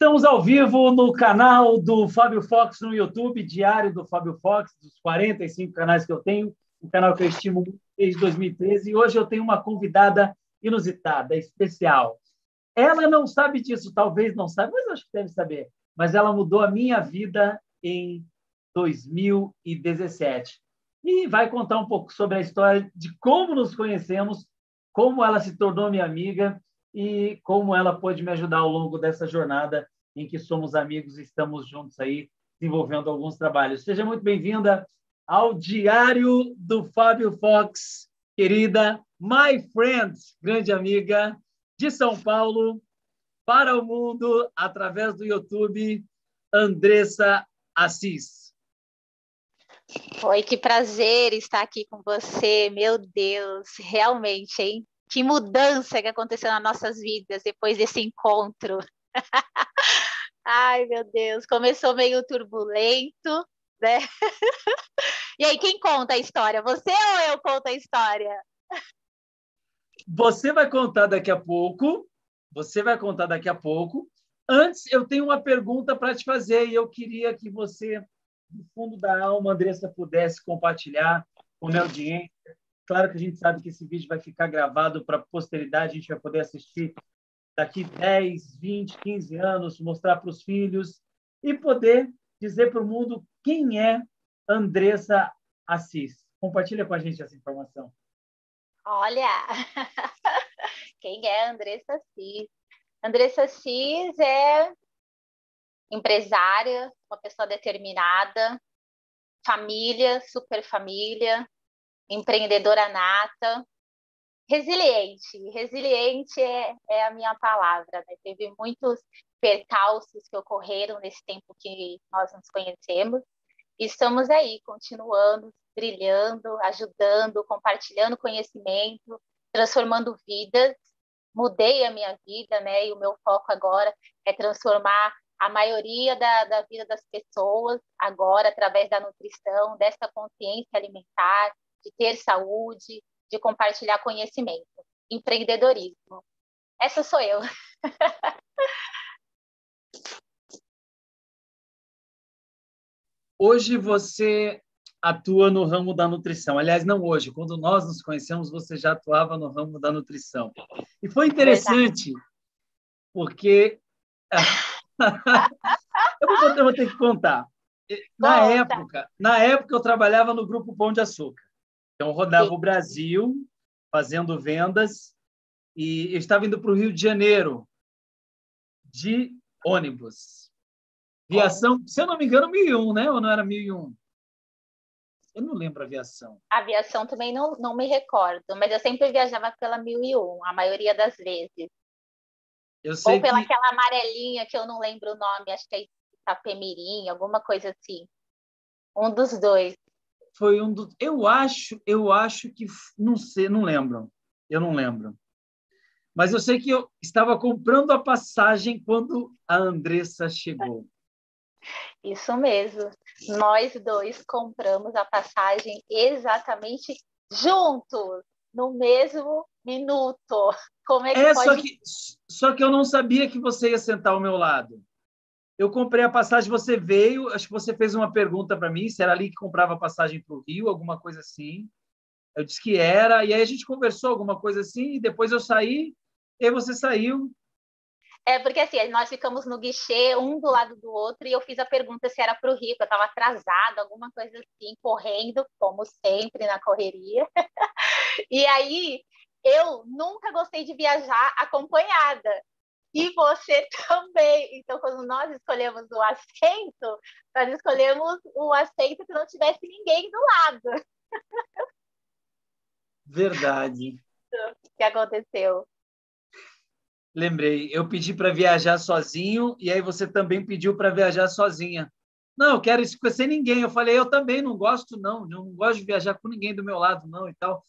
Estamos ao vivo no canal do Fábio Fox no YouTube, diário do Fábio Fox, dos 45 canais que eu tenho, um canal que eu estimo desde 2013. E hoje eu tenho uma convidada inusitada, especial. Ela não sabe disso, talvez não saiba, mas acho que deve saber. Mas ela mudou a minha vida em 2017. E vai contar um pouco sobre a história de como nos conhecemos, como ela se tornou minha amiga e como ela pôde me ajudar ao longo dessa jornada em que somos amigos e estamos juntos aí desenvolvendo alguns trabalhos. Seja muito bem-vinda ao Diário do Fábio Fox, querida my friend, grande amiga de São Paulo para o mundo através do YouTube, Andressa Assis. Oi, que prazer estar aqui com você. Meu Deus, realmente, hein? Que mudança que aconteceu nas nossas vidas depois desse encontro. Ai, meu Deus, começou meio turbulento, né? e aí, quem conta a história? Você ou eu conto a história? Você vai contar daqui a pouco. Você vai contar daqui a pouco. Antes, eu tenho uma pergunta para te fazer e eu queria que você, do fundo da alma, Andressa, pudesse compartilhar com a minha audiência Claro que a gente sabe que esse vídeo vai ficar gravado para a posteridade, a gente vai poder assistir daqui 10, 20, 15 anos, mostrar para os filhos e poder dizer para o mundo quem é Andressa Assis. Compartilha com a gente essa informação. Olha, quem é Andressa Assis? Andressa Assis é empresária, uma pessoa determinada, família, super família, empreendedora nata, resiliente. Resiliente é, é a minha palavra. Né? Teve muitos percalços que ocorreram nesse tempo que nós nos conhecemos. E estamos aí, continuando, brilhando, ajudando, compartilhando conhecimento, transformando vidas. Mudei a minha vida, né? E o meu foco agora é transformar a maioria da, da vida das pessoas agora através da nutrição, dessa consciência alimentar, de ter saúde, de compartilhar conhecimento. Empreendedorismo. Essa sou eu. Hoje você atua no ramo da nutrição. Aliás, não hoje, quando nós nos conhecemos, você já atuava no ramo da nutrição. E foi interessante, Verdade. porque. eu, vou, eu, vou, ter que contar. Na Conta. época, na época, eu trabalhava no Grupo Pão de Açúcar. Então, rodava Sim. o Brasil fazendo vendas e eu estava indo para o Rio de Janeiro de ônibus. Viação, se eu não me engano, 1001, né? Ou não era 1001? Eu não lembro a aviação. A aviação também não, não me recordo, mas eu sempre viajava pela 1001, a maioria das vezes. Eu sei Ou pela que... aquela amarelinha que eu não lembro o nome, acho que é Itapemirim, alguma coisa assim. Um dos dois foi um dos. Eu acho, eu acho que não sei, não lembro. Eu não lembro. Mas eu sei que eu estava comprando a passagem quando a Andressa chegou. Isso mesmo. Nós dois compramos a passagem exatamente juntos, no mesmo minuto. Como é que é, pode... só que só que eu não sabia que você ia sentar ao meu lado eu comprei a passagem, você veio, acho que você fez uma pergunta para mim, se era ali que comprava a passagem para o Rio, alguma coisa assim. Eu disse que era, e aí a gente conversou alguma coisa assim, e depois eu saí, e você saiu. É, porque assim, nós ficamos no guichê, um do lado do outro, e eu fiz a pergunta se era para o Rio, que eu estava atrasada, alguma coisa assim, correndo, como sempre, na correria. e aí, eu nunca gostei de viajar acompanhada e você também. Então, quando nós escolhemos o assento, nós escolhemos o assento que não tivesse ninguém do lado. Verdade. O que aconteceu? Lembrei, eu pedi para viajar sozinho e aí você também pediu para viajar sozinha. Não, eu quero isso sem ninguém. Eu falei, eu também não gosto, não. Eu não gosto de viajar com ninguém do meu lado, não, e tal.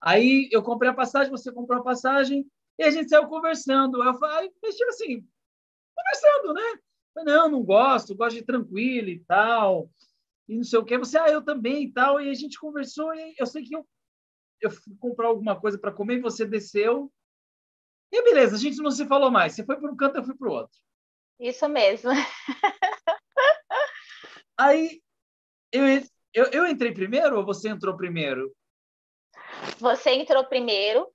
Aí eu comprei a passagem, você comprou a passagem, e a gente saiu conversando. Eu falei, tipo assim, conversando, né? Eu falei, não, não gosto, gosto de tranquilo e tal. E não sei o que. Você, ah, eu também e tal. E a gente conversou. E eu sei que eu, eu fui comprar alguma coisa para comer e você desceu. E beleza, a gente não se falou mais. Você foi para um canto, eu fui para o outro. Isso mesmo. Aí, eu, eu, eu entrei primeiro ou você entrou primeiro? Você entrou primeiro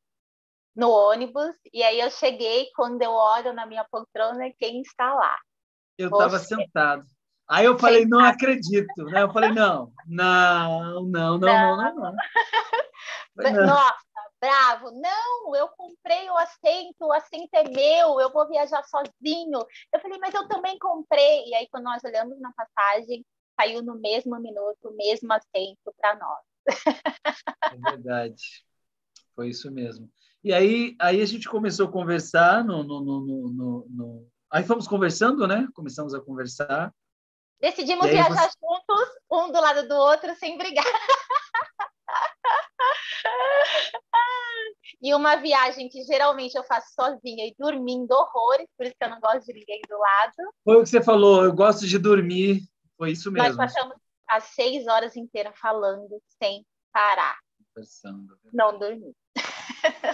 no ônibus, e aí eu cheguei, quando eu olho na minha poltrona, quem está lá? Eu estava sentado. Aí eu falei, não acredito, né? Eu falei, não, não, não, não, não, não. não. não. Nossa, bravo. Não, eu comprei o assento, o assento é meu, eu vou viajar sozinho. Eu falei, mas eu também comprei. E aí, quando nós olhamos na passagem, saiu no mesmo minuto, o mesmo assento para nós. É verdade. Foi isso mesmo. E aí, aí a gente começou a conversar no, no, no, no. Aí fomos conversando, né? Começamos a conversar. Decidimos viajar você... juntos, um do lado do outro, sem brigar. e uma viagem que geralmente eu faço sozinha e dormindo horrores, por isso que eu não gosto de ninguém do lado. Foi o que você falou, eu gosto de dormir, foi isso mesmo. Nós passamos as seis horas inteiras falando, sem parar. Conversando. Não dormi.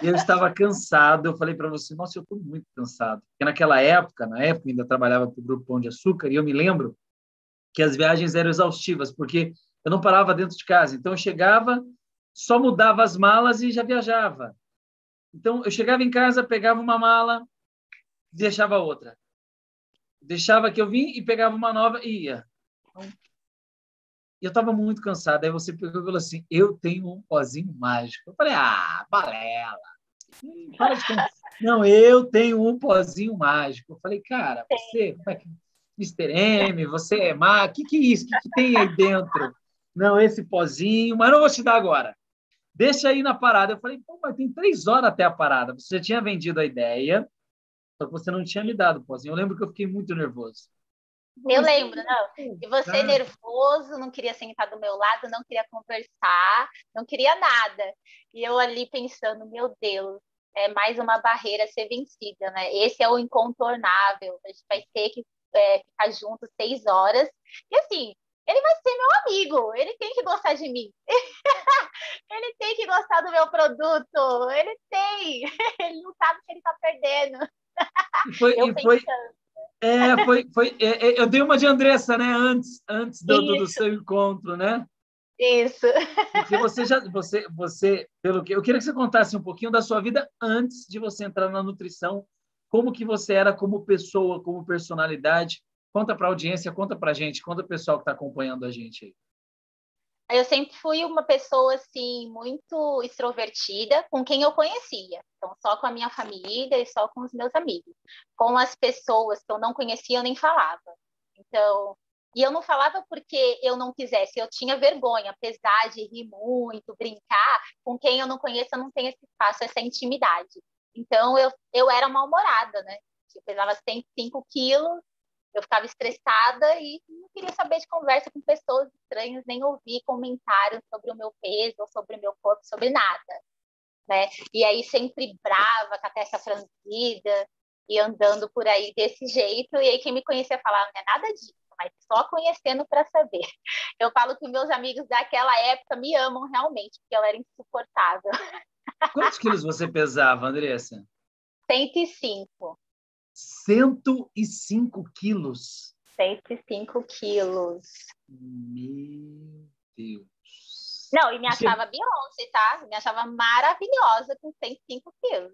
Eu estava cansado, eu falei para você, nossa, eu estou muito cansado. Porque naquela época, na época, ainda trabalhava para o Grupo Pão de Açúcar, e eu me lembro que as viagens eram exaustivas, porque eu não parava dentro de casa. Então, eu chegava, só mudava as malas e já viajava. Então, eu chegava em casa, pegava uma mala, deixava outra. Deixava que eu vim e pegava uma nova e ia. E eu estava muito cansado. Aí você pegou e falou assim: Eu tenho um pozinho mágico. Eu falei: Ah, balela. Para de Não, eu tenho um pozinho mágico. Eu falei: Cara, você, como é que. Mr. M, você é má, o que, que é isso? O que, que tem aí dentro? Não, esse pozinho, mas não vou te dar agora. Deixa aí na parada. Eu falei, pô, mas tem três horas até a parada. Você já tinha vendido a ideia, só que você não tinha me dado o pozinho. Eu lembro que eu fiquei muito nervoso. Eu lembro, não. E você nervoso, não queria sentar do meu lado, não queria conversar, não queria nada. E eu ali pensando, meu Deus, é mais uma barreira a ser vencida, né? Esse é o incontornável. A gente vai ter que é, ficar junto seis horas. E assim, ele vai ser meu amigo, ele tem que gostar de mim. ele tem que gostar do meu produto, ele tem. Ele não sabe que ele está perdendo. E foi, eu e foi, é, foi, foi é, é, eu dei uma de Andressa, né? Antes, antes do, do, do seu encontro, né? Isso. Porque você já, você, você, pelo que eu queria que você contasse um pouquinho da sua vida antes de você entrar na nutrição, como que você era como pessoa, como personalidade. Conta para a audiência, conta para a gente, conta o pessoal que está acompanhando a gente aí. Eu sempre fui uma pessoa assim muito extrovertida com quem eu conhecia. Então, só com a minha família e só com os meus amigos. Com as pessoas que eu não conhecia, eu nem falava. Então, e eu não falava porque eu não quisesse, eu tinha vergonha, apesar de rir muito, brincar, com quem eu não conheço, eu não tenho esse espaço, essa intimidade. Então, eu, eu era mal-humorada, né? Eu pesava 105 quilos, eu ficava estressada e não queria saber de conversa com pessoas estranhas, nem ouvir comentários sobre o meu peso, sobre o meu corpo, sobre nada, né? E aí sempre brava, com a testa franzida e andando por aí desse jeito. E aí quem me conhecia falava, não é nada disso, mas só conhecendo para saber. Eu falo que meus amigos daquela época me amam realmente, porque eu era insuportável. Quantos quilos você pesava, Andressa? 105. 105 quilos. 105 quilos. Meu Deus. Não, e me achava Che... Beyoncé, tá? Me achava maravilhosa com 105 quilos.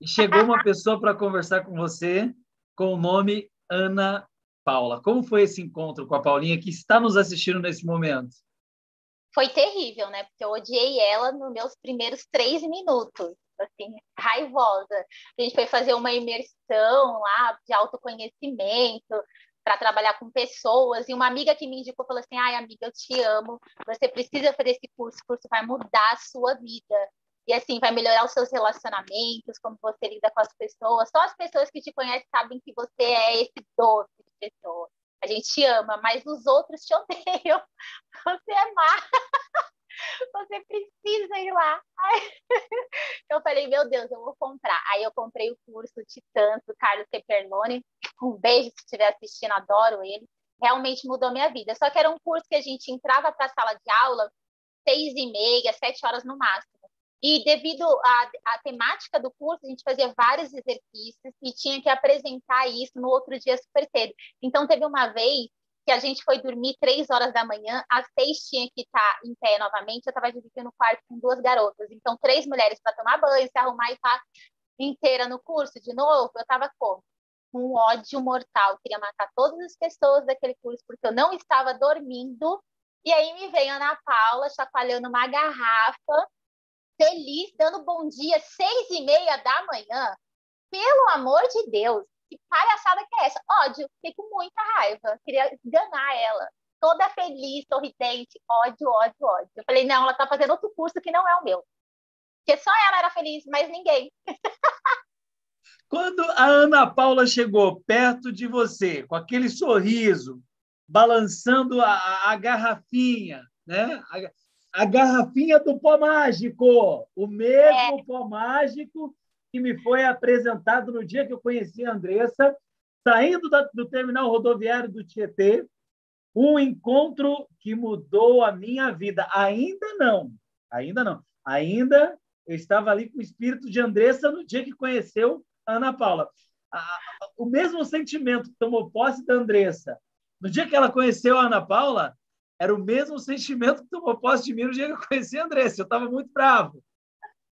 E chegou uma pessoa para conversar com você com o nome Ana Paula. Como foi esse encontro com a Paulinha que está nos assistindo nesse momento? Foi terrível, né? Porque eu odiei ela nos meus primeiros três minutos assim, raivosa. A gente foi fazer uma imersão lá de autoconhecimento para trabalhar com pessoas e uma amiga que me indicou falou assim: "Ai, amiga, eu te amo. Você precisa fazer esse curso, o curso vai mudar a sua vida". E assim, vai melhorar os seus relacionamentos, como você lida com as pessoas. Só as pessoas que te conhecem sabem que você é esse doce de pessoa. A gente te ama, mas os outros te odeiam. Você é má. você precisa ir lá. Eu falei, meu Deus, eu vou comprar. Aí eu comprei o curso Titãs do Carlos Teperlone. Um beijo se estiver assistindo, adoro ele. Realmente mudou minha vida. Só que era um curso que a gente entrava para a sala de aula seis e meia, sete horas no máximo. E devido à, à temática do curso, a gente fazia vários exercícios e tinha que apresentar isso no outro dia super cedo. Então, teve uma vez que a gente foi dormir três horas da manhã, às seis tinha que estar em pé novamente, eu estava dividindo o quarto com duas garotas. Então, três mulheres para tomar banho, se arrumar e estar inteira no curso de novo, eu estava? Com um ódio mortal, eu queria matar todas as pessoas daquele curso, porque eu não estava dormindo. E aí me veio a Ana Paula chacoalhando uma garrafa, feliz, dando bom dia, seis e meia da manhã. Pelo amor de Deus, que palhaçada que é essa? Ódio, fiquei com muita raiva, queria enganar ela. Toda feliz, sorridente, ódio, ódio, ódio. Eu falei, não, ela tá fazendo outro curso que não é o meu. Porque só ela era feliz, mas ninguém. Quando a Ana Paula chegou perto de você, com aquele sorriso, balançando a, a garrafinha, né? A, a, garrafinha do pó mágico, o mesmo é. pó mágico que me foi apresentado no dia que eu conheci a Andressa, saindo da, do terminal rodoviário do Tietê, um encontro que mudou a minha vida. Ainda não, ainda não. Ainda eu estava ali com o espírito de Andressa no dia que conheceu a Ana Paula. O mesmo sentimento que tomou posse da Andressa no dia que ela conheceu a Ana Paula era o mesmo sentimento que tomou posse de mim no dia que eu conheci a Andressa. Eu estava muito bravo.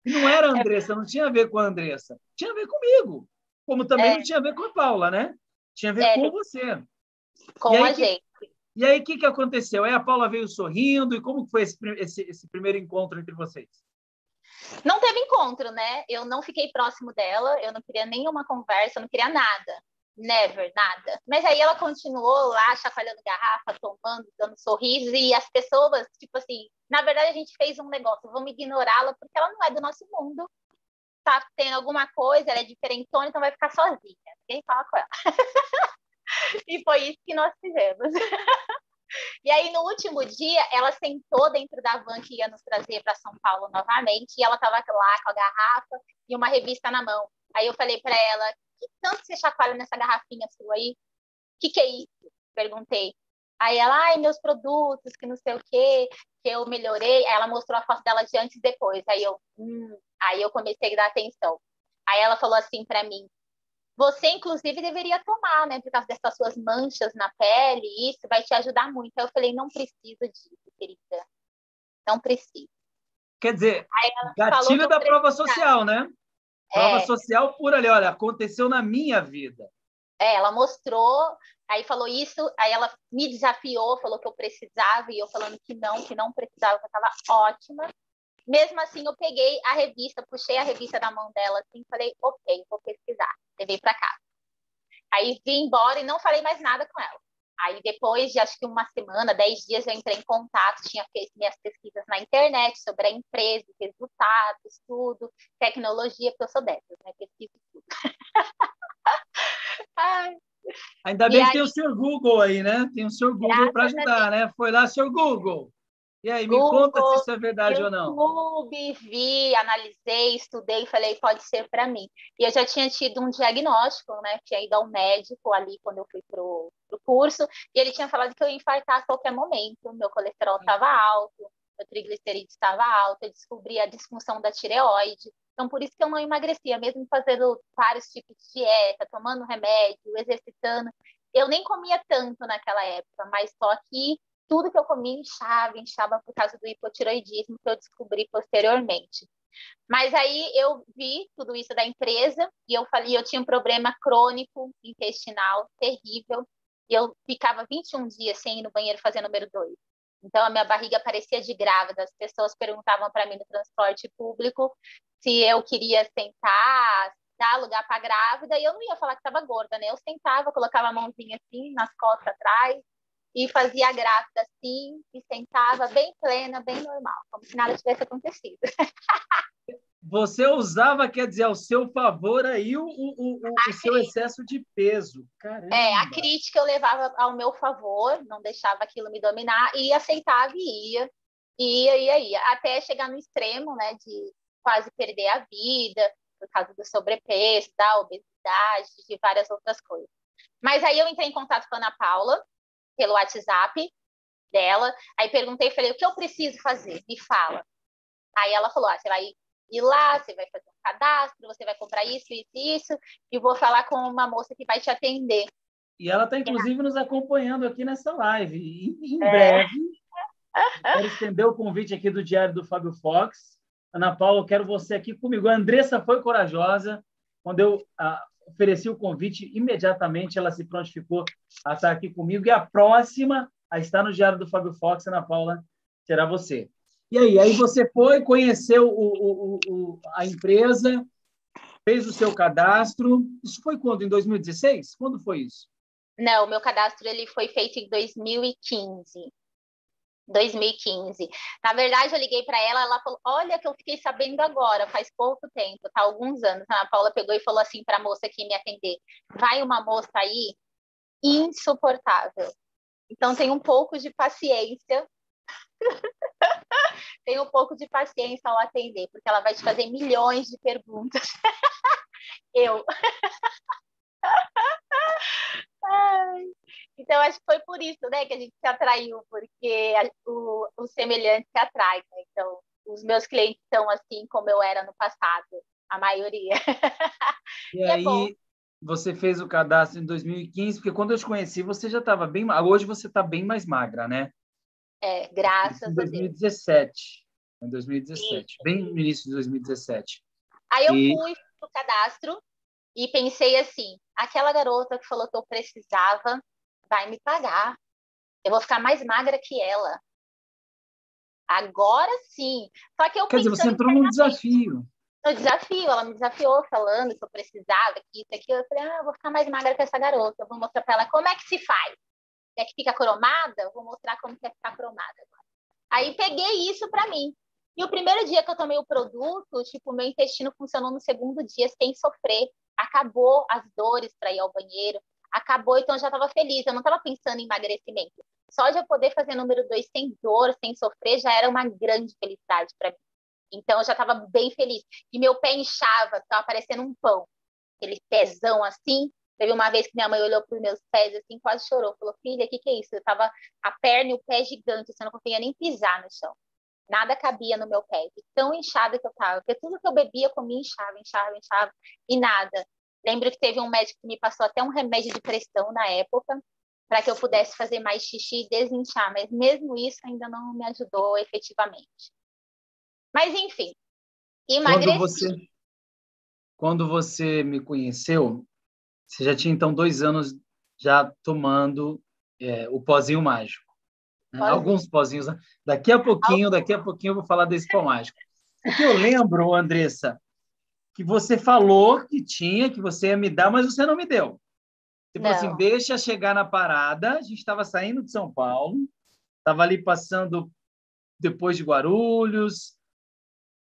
E não era a é. Andressa, não tinha a ver com a Andressa. Tinha a ver comigo. Como também é. não tinha a ver com a Paula, né? Tinha a ver é. com você. Com aí, a gente. E aí, o que, que aconteceu? Aí a Paula veio sorrindo, e como foi esse, esse, esse primeiro encontro entre vocês? Não teve encontro, né? Eu não fiquei próximo dela, eu não queria nenhuma conversa, eu não queria nada. Never, nada. Mas aí ela continuou lá, chacoalhando garrafa, tomando, dando sorrisos, e as pessoas, tipo assim, na verdade a gente fez um negócio, vamos ignorá-la, porque ela não é do nosso mundo, tá tendo alguma coisa, ela é diferentona, então vai ficar sozinha. Ninguém fala com ela. e foi isso que nós fizemos. E aí, no último dia, ela sentou dentro da van que ia nos trazer para São Paulo novamente, e ela estava lá com a garrafa e uma revista na mão. Aí eu falei para ela: que tanto você chacoalha nessa garrafinha sua aí? O que, que é isso? Perguntei. Aí ela, ai, meus produtos, que não sei o quê, que eu melhorei. Aí ela mostrou a foto dela de antes e depois. Aí eu, hum. Aí eu comecei a dar atenção. Aí ela falou assim para mim: você, inclusive, deveria tomar, né? Por causa dessas suas manchas na pele, isso vai te ajudar muito. Aí eu falei, não preciso disso, querida. Não preciso. Quer dizer, gatilho da prova social, né? Prova é. social por ali, olha, aconteceu na minha vida. É, ela mostrou, aí falou isso, aí ela me desafiou, falou que eu precisava, e eu falando que não, que não precisava, que eu estava ótima. Mesmo assim, eu peguei a revista, puxei a revista da mão dela assim, falei, ok, vou pesquisar levei para casa. Aí vim embora e não falei mais nada com ela. Aí depois de acho que uma semana, dez dias, eu entrei em contato, tinha feito minhas pesquisas na internet sobre a empresa, resultados, tudo, tecnologia, porque eu sou dessas, né? Pesquiso tudo. Ainda bem e que aí... tem o senhor Google aí, né? Tem o senhor Google para ajudar, né? Foi lá, senhor Google. E aí, me Google, conta se isso é verdade YouTube, ou não. vi, analisei, estudei, falei, pode ser para mim. E eu já tinha tido um diagnóstico, né? Tinha ido ao médico ali quando eu fui pro, pro curso, e ele tinha falado que eu ia infartar a qualquer momento. Meu colesterol estava alto, meu triglicerídeo estava alto, eu descobri a disfunção da tireoide. Então, por isso que eu não emagrecia, mesmo fazendo vários tipos de dieta, tomando remédio, exercitando. Eu nem comia tanto naquela época, mas só que tudo que eu comia inchava, inchava por causa do hipotiroidismo que eu descobri posteriormente. Mas aí eu vi tudo isso da empresa e eu falei, eu tinha um problema crônico intestinal terrível e eu ficava 21 dias sem ir no banheiro fazer número 2. Então a minha barriga parecia de grávida. As pessoas perguntavam para mim no transporte público se eu queria sentar, dar lugar para grávida, e eu não ia falar que estava gorda, né? Eu sentava, colocava a mãozinha assim nas costas atrás e fazia grávida assim, e sentava bem plena, bem normal, como se nada tivesse acontecido. Você usava, quer dizer, ao seu favor aí o, o, o, o seu excesso de peso. Caramba. É, a crítica eu levava ao meu favor, não deixava aquilo me dominar, e aceitava e ia, ia, ia, ia, até chegar no extremo, né, de quase perder a vida, por causa do sobrepeso, da obesidade, de várias outras coisas. Mas aí eu entrei em contato com a Ana Paula, pelo WhatsApp dela. Aí perguntei, falei, o que eu preciso fazer? Me fala. Aí ela falou, ah, você vai ir lá, você vai fazer um cadastro, você vai comprar isso, isso, isso, e vou falar com uma moça que vai te atender. E ela está, inclusive, nos acompanhando aqui nessa live. E, em é. breve, quero estender o convite aqui do Diário do Fábio Fox. Ana Paula, eu quero você aqui comigo. A Andressa foi corajosa. Quando eu ofereci o convite, imediatamente ela se prontificou a estar aqui comigo. E a próxima a estar no Diário do Fábio Fox, Ana Paula, será você. E aí? Aí você foi, conheceu o, o, o, a empresa, fez o seu cadastro. Isso foi quando? Em 2016? Quando foi isso? Não, meu cadastro ele foi feito em 2015. 2015. Na verdade, eu liguei para ela, ela falou: Olha, que eu fiquei sabendo agora, faz pouco tempo, tá? Alguns anos. A Ana Paula pegou e falou assim para a moça que me atender: Vai uma moça aí insuportável. Então, tem um pouco de paciência. tem um pouco de paciência ao atender, porque ela vai te fazer milhões de perguntas. eu. Então, acho que foi por isso né, que a gente se atraiu, porque a, o, o semelhante se atrai. Né? Então, os meus clientes são assim como eu era no passado, a maioria. E, e é aí, é você fez o cadastro em 2015, porque quando eu te conheci, você já estava bem. Hoje você está bem mais magra, né? É, graças em 2017. Em 2017, Isso. bem no início de 2017. Aí eu e... fui pro cadastro e pensei assim: aquela garota que falou que eu precisava vai me pagar. Eu vou ficar mais magra que ela. Agora sim. Só que eu Quer dizer, você entrou num desafio. No desafio, ela me desafiou falando que eu precisava, que isso, aqui. Eu falei, ah, eu vou ficar mais magra que essa garota. Eu vou mostrar para ela como é que se faz. É que fica cromada? Eu vou mostrar como que é ficar cromada agora. Aí peguei isso para mim. E o primeiro dia que eu tomei o produto, tipo, meu intestino funcionou no segundo dia sem sofrer. Acabou as dores para ir ao banheiro. Acabou, então eu já estava feliz. Eu não estava pensando em emagrecimento. Só de eu poder fazer número dois sem dor, sem sofrer, já era uma grande felicidade para mim. Então eu já estava bem feliz. E meu pé inchava, estava parecendo um pão. Aquele pezão assim. Teve uma vez que minha mãe olhou para os meus pés assim, quase chorou. Falou, filha, o que, que é isso? Eu tava a perna e o pé gigante, você não conseguia nem pisar no chão. Nada cabia no meu pé, tão inchada que eu tava. Porque tudo que eu bebia, comia, inchava, inchava, inchava, e nada. Lembro que teve um médico que me passou até um remédio de pressão na época, para que eu pudesse fazer mais xixi e desinchar, mas mesmo isso ainda não me ajudou efetivamente. Mas enfim, emagreci. Quando você, quando você me conheceu, você já tinha então dois anos já tomando é, o pozinho mágico. Né? Alguns pozinhos. Daqui a pouquinho, daqui a pouquinho eu vou falar desse pó mágico. O que eu lembro, Andressa, que você falou que tinha, que você ia me dar, mas você não me deu. Você não. falou assim, deixa chegar na parada. A gente estava saindo de São Paulo, estava ali passando depois de Guarulhos,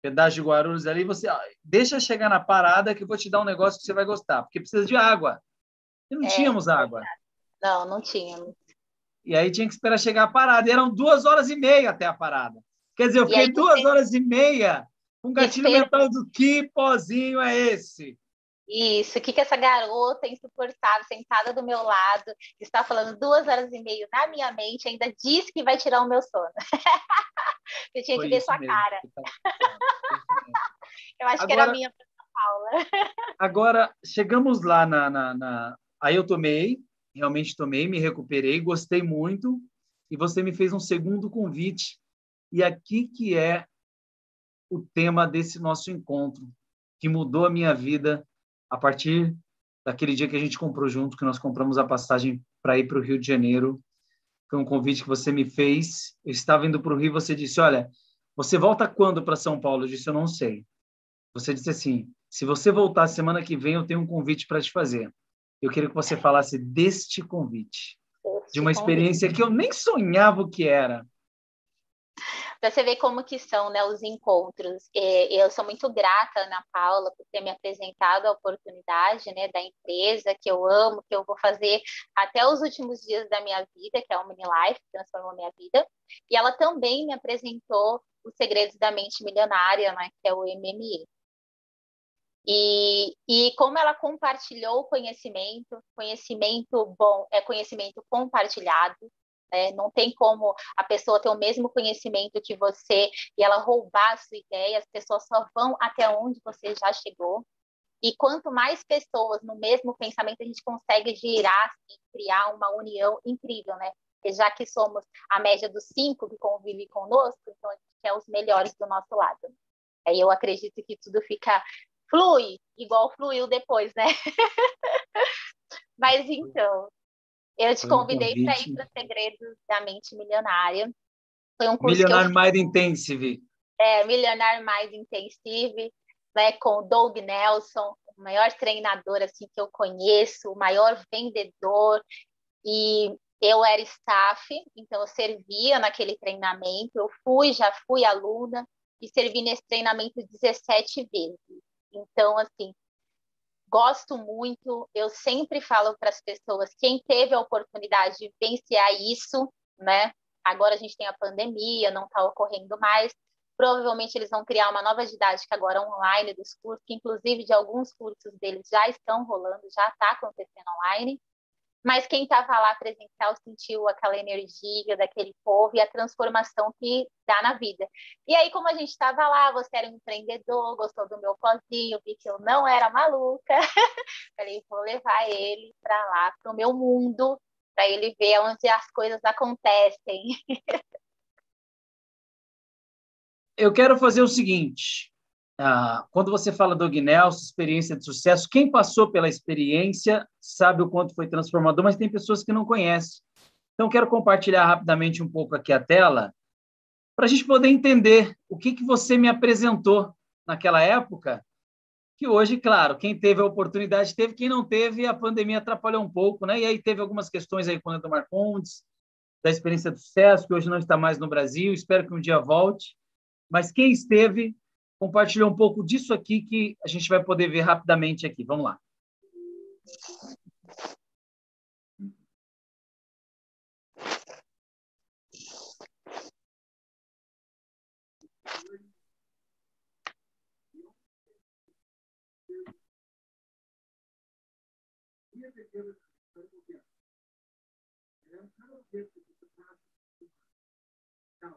pedágio de Guarulhos ali, você deixa chegar na parada que eu vou te dar um negócio que você vai gostar, porque precisa de água. E não é, tínhamos água. Não, não tínhamos. E aí tinha que esperar chegar a parada. E eram duas horas e meia até a parada. Quer dizer, eu fiquei aí, duas horas e meia com gatilho espero... mental do que pozinho é esse? Isso, o que, que essa garota insuportável, sentada do meu lado, está falando duas horas e meia na minha mente, ainda diz que vai tirar o meu sono. Você tinha Foi que ver sua mesmo. cara. Eu acho agora, que era a minha Paula. agora, chegamos lá na, na, na. Aí eu tomei, realmente tomei, me recuperei, gostei muito, e você me fez um segundo convite. E aqui que é o tema desse nosso encontro, que mudou a minha vida a partir daquele dia que a gente comprou junto, que nós compramos a passagem para ir para o Rio de Janeiro. Foi um convite que você me fez. Eu estava indo para o Rio, você disse: Olha, você volta quando para São Paulo? Eu disse: Eu não sei. Você disse assim: Se você voltar semana que vem, eu tenho um convite para te fazer. Eu queria que você falasse deste convite, de uma experiência que eu nem sonhava o que era, para você ver como que são né, os encontros. eu sou muito grata, Ana Paula, por ter me apresentado a oportunidade né, da empresa que eu amo, que eu vou fazer até os últimos dias da minha vida, que é o Mini Life, que transformou minha vida. E ela também me apresentou os segredos da mente milionária, né, que é o MME. E, e como ela compartilhou o conhecimento, conhecimento bom é conhecimento compartilhado, Né? Não tem como a pessoa ter o mesmo conhecimento que você e ela roubar a sua ideia, as pessoas só vão até onde você já chegou. E quanto mais pessoas no mesmo pensamento, a gente consegue girar, assim, criar uma união incrível, né? E já que somos a média dos cinco que convivem conosco, então a gente é os melhores do nosso lado. Aí eu acredito que tudo fica flui, igual fluiu depois, né? Mas então, eu te convidei um para ir para Segredos da Mente Milionária. Foi um curso Milionário eu... Mind Intensive. É, Milionário Mind Intensive, né, com o Doug Nelson, o maior treinador assim que eu conheço, o maior vendedor. E eu era staff, então eu servia naquele treinamento. Eu fui, já fui aluna e servi nesse treinamento 17 vezes. Então, assim, gosto muito. Eu sempre falo para as pessoas, quem teve a oportunidade de vivenciar isso, né? Agora a gente tem a pandemia, não está ocorrendo mais. Provavelmente eles vão criar uma nova didática agora online dos cursos, que inclusive de alguns cursos deles já estão rolando, já está acontecendo online mas quem estava lá presencial sentiu aquela energia daquele povo e a transformação que dá na vida. E aí, como a gente estava lá, você era um empreendedor, gostou do meu pozinho, vi que eu não era maluca, falei, vou levar ele para lá, para o meu mundo, para ele ver onde as coisas acontecem. eu quero fazer o seguinte: ah, quando você fala do Nelson, experiência de sucesso, quem passou pela experiência sabe o quanto foi transformador, mas tem pessoas que não conhecem. Então, quero compartilhar rapidamente um pouco aqui a tela, para a gente poder entender o que, que você me apresentou naquela época, que hoje, claro, quem teve a oportunidade teve, quem não teve, a pandemia atrapalhou um pouco, né? E aí teve algumas questões aí com o Leandro Marcondes, da experiência de sucesso, que hoje não está mais no Brasil, espero que um dia volte. Mas quem esteve compartilhar um pouco disso aqui que a gente vai poder ver rapidamente aqui. Vamos lá. Now,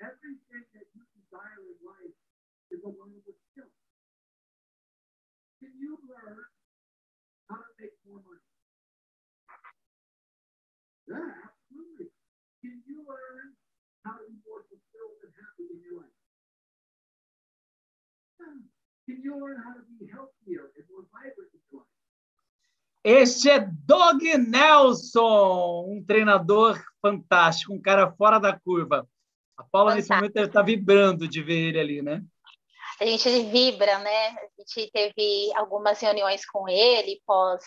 everything that you desire in life is a learnable skill. Can you learn how to make more money? Yeah, absolutely. Can you learn how to be more fulfilled and happy in your life? Can you learn how to be healthier and more vibrant in your life? Este é Dog Nelson, um treinador fantástico, um cara fora da curva. A Paula, nesse momento, está vibrando de ver ele ali, né? A gente vibra, né? A gente teve algumas reuniões com ele pós,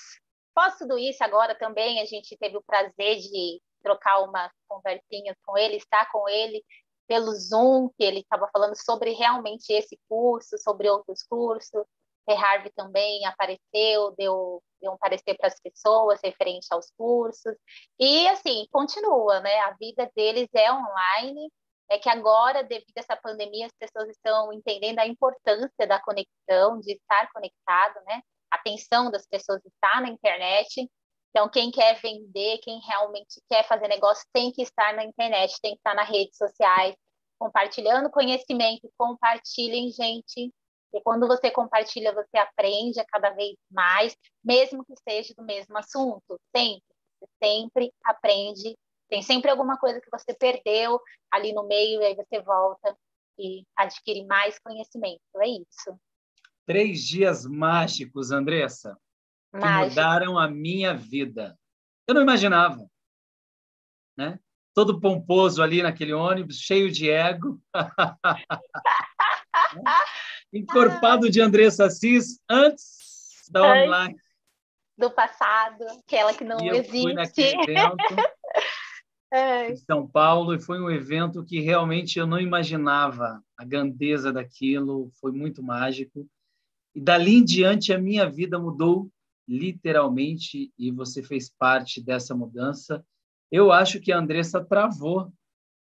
pós tudo isso. Agora também a gente teve o prazer de trocar umas conversinhas com ele, estar com ele pelo Zoom, que ele estava falando sobre realmente esse curso, sobre outros cursos. Harvey também apareceu, deu, deu um parecer para as pessoas referente aos cursos. E, assim, continua, né? A vida deles é online. É que agora, devido a essa pandemia, as pessoas estão entendendo a importância da conexão, de estar conectado, né? A atenção das pessoas está na internet. Então, quem quer vender, quem realmente quer fazer negócio, tem que estar na internet, tem que estar nas redes sociais, compartilhando conhecimento. Compartilhem, gente. Porque quando você compartilha, você aprende cada vez mais, mesmo que seja do mesmo assunto. Sempre. Sempre aprende. Tem sempre alguma coisa que você perdeu ali no meio, e aí você volta e adquire mais conhecimento. É isso. Três dias mágicos, Andressa, que Mágico. mudaram a minha vida. Eu não imaginava. Né? Todo pomposo ali naquele ônibus, cheio de ego. encorpado de Andressa Assis antes da antes online. Do passado, aquela que não e eu existe. Fui naquele evento é. em São Paulo e foi um evento que realmente eu não imaginava a grandeza daquilo, foi muito mágico. E dali em diante a minha vida mudou literalmente e você fez parte dessa mudança. Eu acho que a Andressa travou.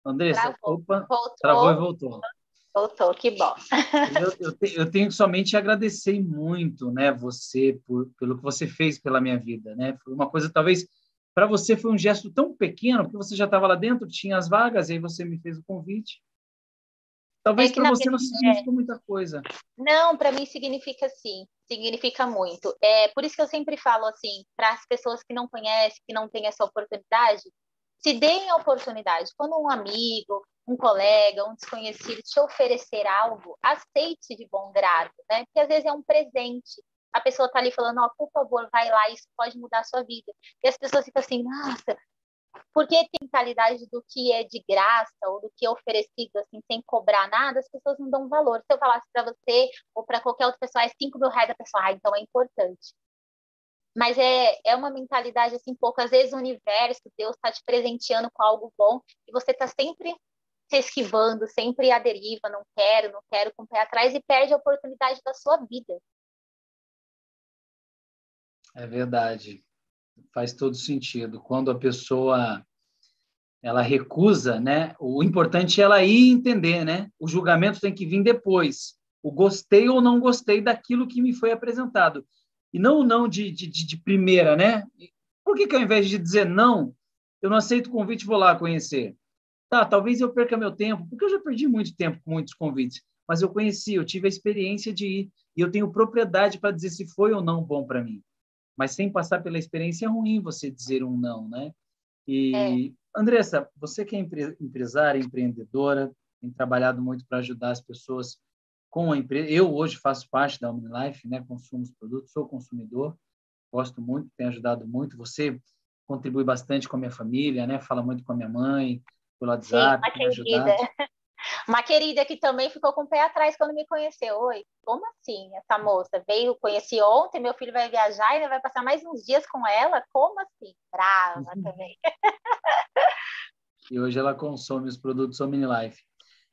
Andressa, travou. opa, voltou. travou e voltou. Voltou, que bom. eu, eu, te, eu, tenho que somente agradecer muito, né, você por, pelo que você fez pela minha vida, né? Foi uma coisa talvez para você foi um gesto tão pequeno porque você já estava lá dentro, tinha as vagas e aí você me fez o convite. Talvez é para você não significa é... muita coisa. Não, para mim significa sim, significa muito. É por isso que eu sempre falo assim para as pessoas que não conhecem, que não têm essa oportunidade, se deem a oportunidade. Quando um amigo, um colega, um desconhecido te oferecer algo, aceite de bom grado, né? Porque às vezes é um presente. A pessoa está ali falando, ó, oh, por favor, vai lá, isso pode mudar a sua vida. E as pessoas ficam assim, nossa, porque tem mentalidade do que é de graça ou do que é oferecido assim sem cobrar nada, as pessoas não dão valor. Se eu falasse para você ou para qualquer outra pessoa, é 5 mil reais a pessoa, ah, então é importante. Mas é, é uma mentalidade assim, pouco. Às vezes o universo, Deus está te presenteando com algo bom e você está sempre se esquivando, sempre à deriva, não quero, não quero, com o pé atrás e perde a oportunidade da sua vida. É verdade. Faz todo sentido. Quando a pessoa ela recusa, né? O importante é ela ir entender, né? O julgamento tem que vir depois. O gostei ou não gostei daquilo que me foi apresentado. E não o não de, de, de primeira, né? Por que, que ao invés de dizer não, eu não aceito o convite vou lá conhecer? Tá, talvez eu perca meu tempo, porque eu já perdi muito tempo com muitos convites, mas eu conheci, eu tive a experiência de ir e eu tenho propriedade para dizer se foi ou não bom para mim. Mas sem passar pela experiência é ruim você dizer um não, né? E é. Andressa, você que é empresária, empreendedora, tem trabalhado muito para ajudar as pessoas com a empresa. Eu hoje faço parte da OmniLife, né? Consumo os produtos, sou consumidor, gosto muito, tem ajudado muito. Você contribui bastante com a minha família, né? Fala muito com a minha mãe, pelo WhatsApp. Sim, uma querida. Uma querida que também ficou com o pé atrás quando me conheceu. Oi, como assim essa moça? Veio, conheci ontem, meu filho vai viajar e vai passar mais uns dias com ela? Como assim? Brava uhum. também. e hoje ela consome os produtos OmniLife.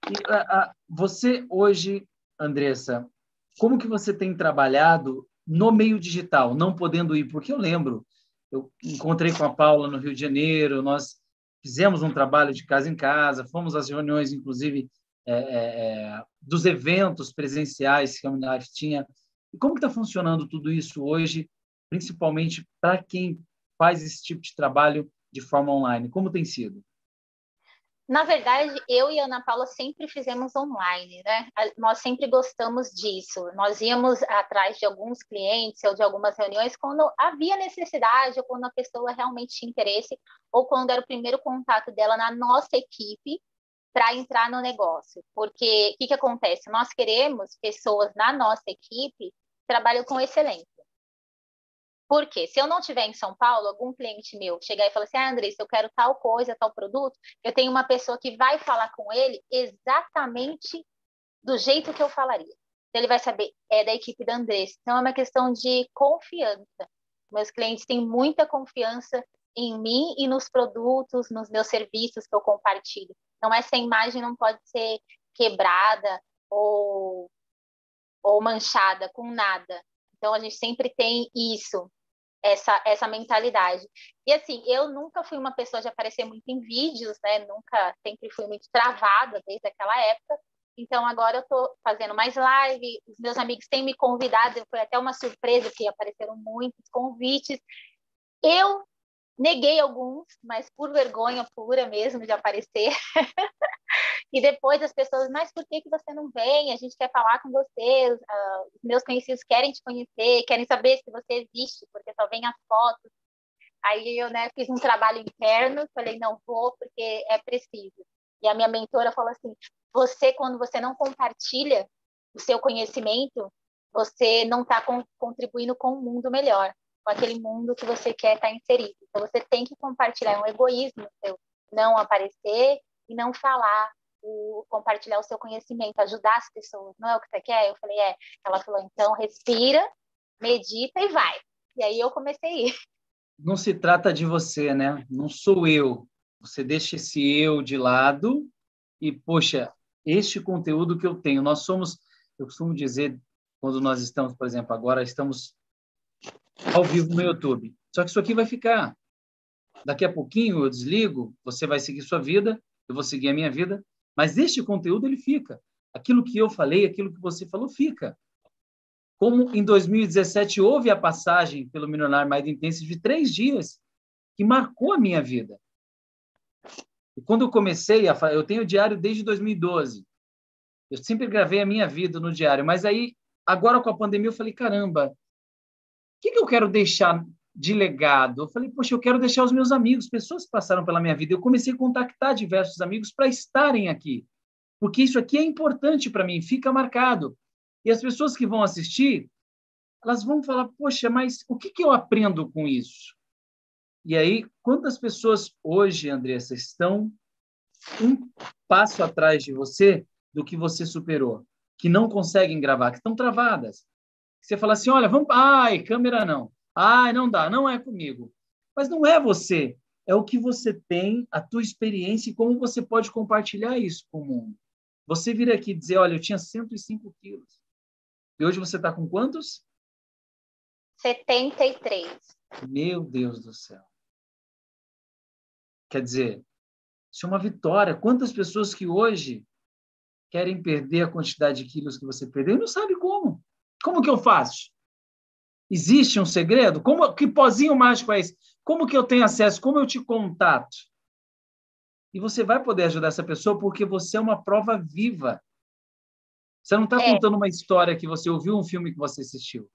E, a, a, você hoje, Andressa, como que você tem trabalhado no meio digital, não podendo ir? Porque eu lembro, eu encontrei com a Paula no Rio de Janeiro, nós fizemos um trabalho de casa em casa, fomos às reuniões, inclusive, é, é, é dos eventos presenciais que a Unilife tinha. E como está funcionando tudo isso hoje, principalmente para quem faz esse tipo de trabalho de forma online? Como tem sido? Na verdade, eu e Ana Paula sempre fizemos online, né? Nós sempre gostamos disso. Nós íamos atrás de alguns clientes ou de algumas reuniões quando havia necessidade ou quando a pessoa realmente tinha interesse ou quando era o primeiro contato dela na nossa equipe para entrar no negócio. Porque o que, que acontece? Nós queremos pessoas na nossa equipe que trabalham com excelência. Porque se eu não estiver em São Paulo, algum cliente meu chegar e falar assim, ah, Andressa, eu quero tal coisa, tal produto, eu tenho uma pessoa que vai falar com ele exatamente do jeito que eu falaria. Então, ele vai saber, é da equipe da Andressa. Então, é uma questão de confiança. Meus clientes têm muita confiança em mim e nos produtos, nos meus serviços que eu compartilho. Então, essa imagem não pode ser quebrada ou, ou manchada com nada. Então, a gente sempre tem isso essa, essa mentalidade. E assim, eu nunca fui uma pessoa de aparecer muito em vídeos, né? Nunca, sempre fui muito travada desde aquela época. Então agora eu estou fazendo mais live, os meus amigos têm me convidado, foi até uma surpresa que apareceram muitos convites. Eu neguei alguns, mas por vergonha pura mesmo de aparecer. E depois as pessoas, mas por que, que você não vem? A gente quer falar com você, uh, os meus conhecidos querem te conhecer, querem saber se você existe, porque só vem as fotos. Aí eu né, fiz um trabalho interno, falei, não vou, porque é preciso. E a minha mentora falou assim: você, quando você não compartilha o seu conhecimento, você não está contribuindo com um mundo melhor, com aquele mundo que você quer estar tá inserido. Então você tem que compartilhar, é um egoísmo seu não aparecer e não falar o, compartilhar o seu conhecimento, ajudar as pessoas, não é o que você quer? Eu falei, é. Ela falou, então respira, medita e vai. E aí eu comecei a ir. Não se trata de você, né? Não sou eu. Você deixa esse eu de lado e, poxa, este conteúdo que eu tenho, nós somos, eu costumo dizer, quando nós estamos, por exemplo, agora estamos ao vivo no YouTube. Só que isso aqui vai ficar. Daqui a pouquinho eu desligo, você vai seguir sua vida, eu vou seguir a minha vida, mas este conteúdo ele fica. aquilo que eu falei, aquilo que você falou, fica. Como em 2017 houve a passagem pelo Milionário Mais Intenso de três dias, que marcou a minha vida. E quando eu comecei a eu tenho diário desde 2012. Eu sempre gravei a minha vida no diário, mas aí agora com a pandemia eu falei, caramba, que, que eu quero deixar de legado? Eu falei, poxa, eu quero deixar os meus amigos, pessoas que passaram pela minha vida. Eu comecei a contactar diversos amigos para estarem aqui, porque isso aqui é importante para mim, fica marcado. E as pessoas que vão assistir, elas vão falar, poxa, mas o que, que eu aprendo com isso? E aí, quantas pessoas hoje, Andressa, estão um passo atrás de você do que você superou, que não conseguem gravar, que estão travadas? Você fala assim, olha, vamos, ai, câmera não, ai, não dá, não é comigo. Mas não é você, é o que você tem, a tua experiência e como você pode compartilhar isso com o mundo. Você vir aqui dizer, olha, eu tinha 105 quilos. E hoje você está com quantos? 73. Meu Deus do céu. Quer dizer, isso é uma vitória. Quantas pessoas que hoje querem perder a quantidade de quilos que você perdeu e não sabe como? Como que eu faço? Existe um segredo? Como que pozinho mágico é esse? Como que eu tenho acesso? Como eu te contato? E você vai poder ajudar essa pessoa porque você é uma prova viva. Você não está é. contando uma história que você ouviu um filme que você assistiu.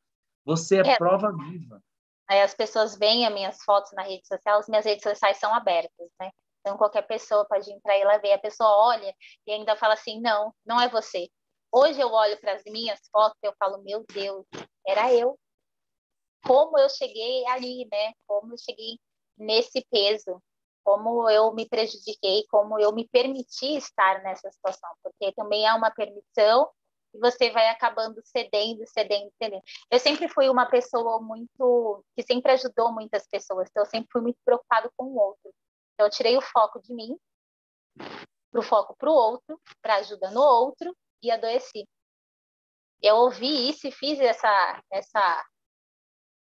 Você é, é. prova viva. Aí as pessoas veem as minhas fotos na rede social, as minhas redes sociais são abertas, né? Então qualquer pessoa pode entrar e lá ver. A pessoa olha e ainda fala assim: não, não é você. Hoje eu olho para as minhas fotos e eu falo: meu Deus, era eu. Como eu cheguei ali, né? Como eu cheguei nesse peso, como eu me prejudiquei, como eu me permiti estar nessa situação, porque também é uma permissão e você vai acabando cedendo, cedendo, cedendo. Eu sempre fui uma pessoa muito que sempre ajudou muitas pessoas, então eu sempre fui muito preocupado com o outro. Então eu tirei o foco de mim para o foco para o outro, para ajuda no outro e adoeci. Eu ouvi isso e fiz essa essa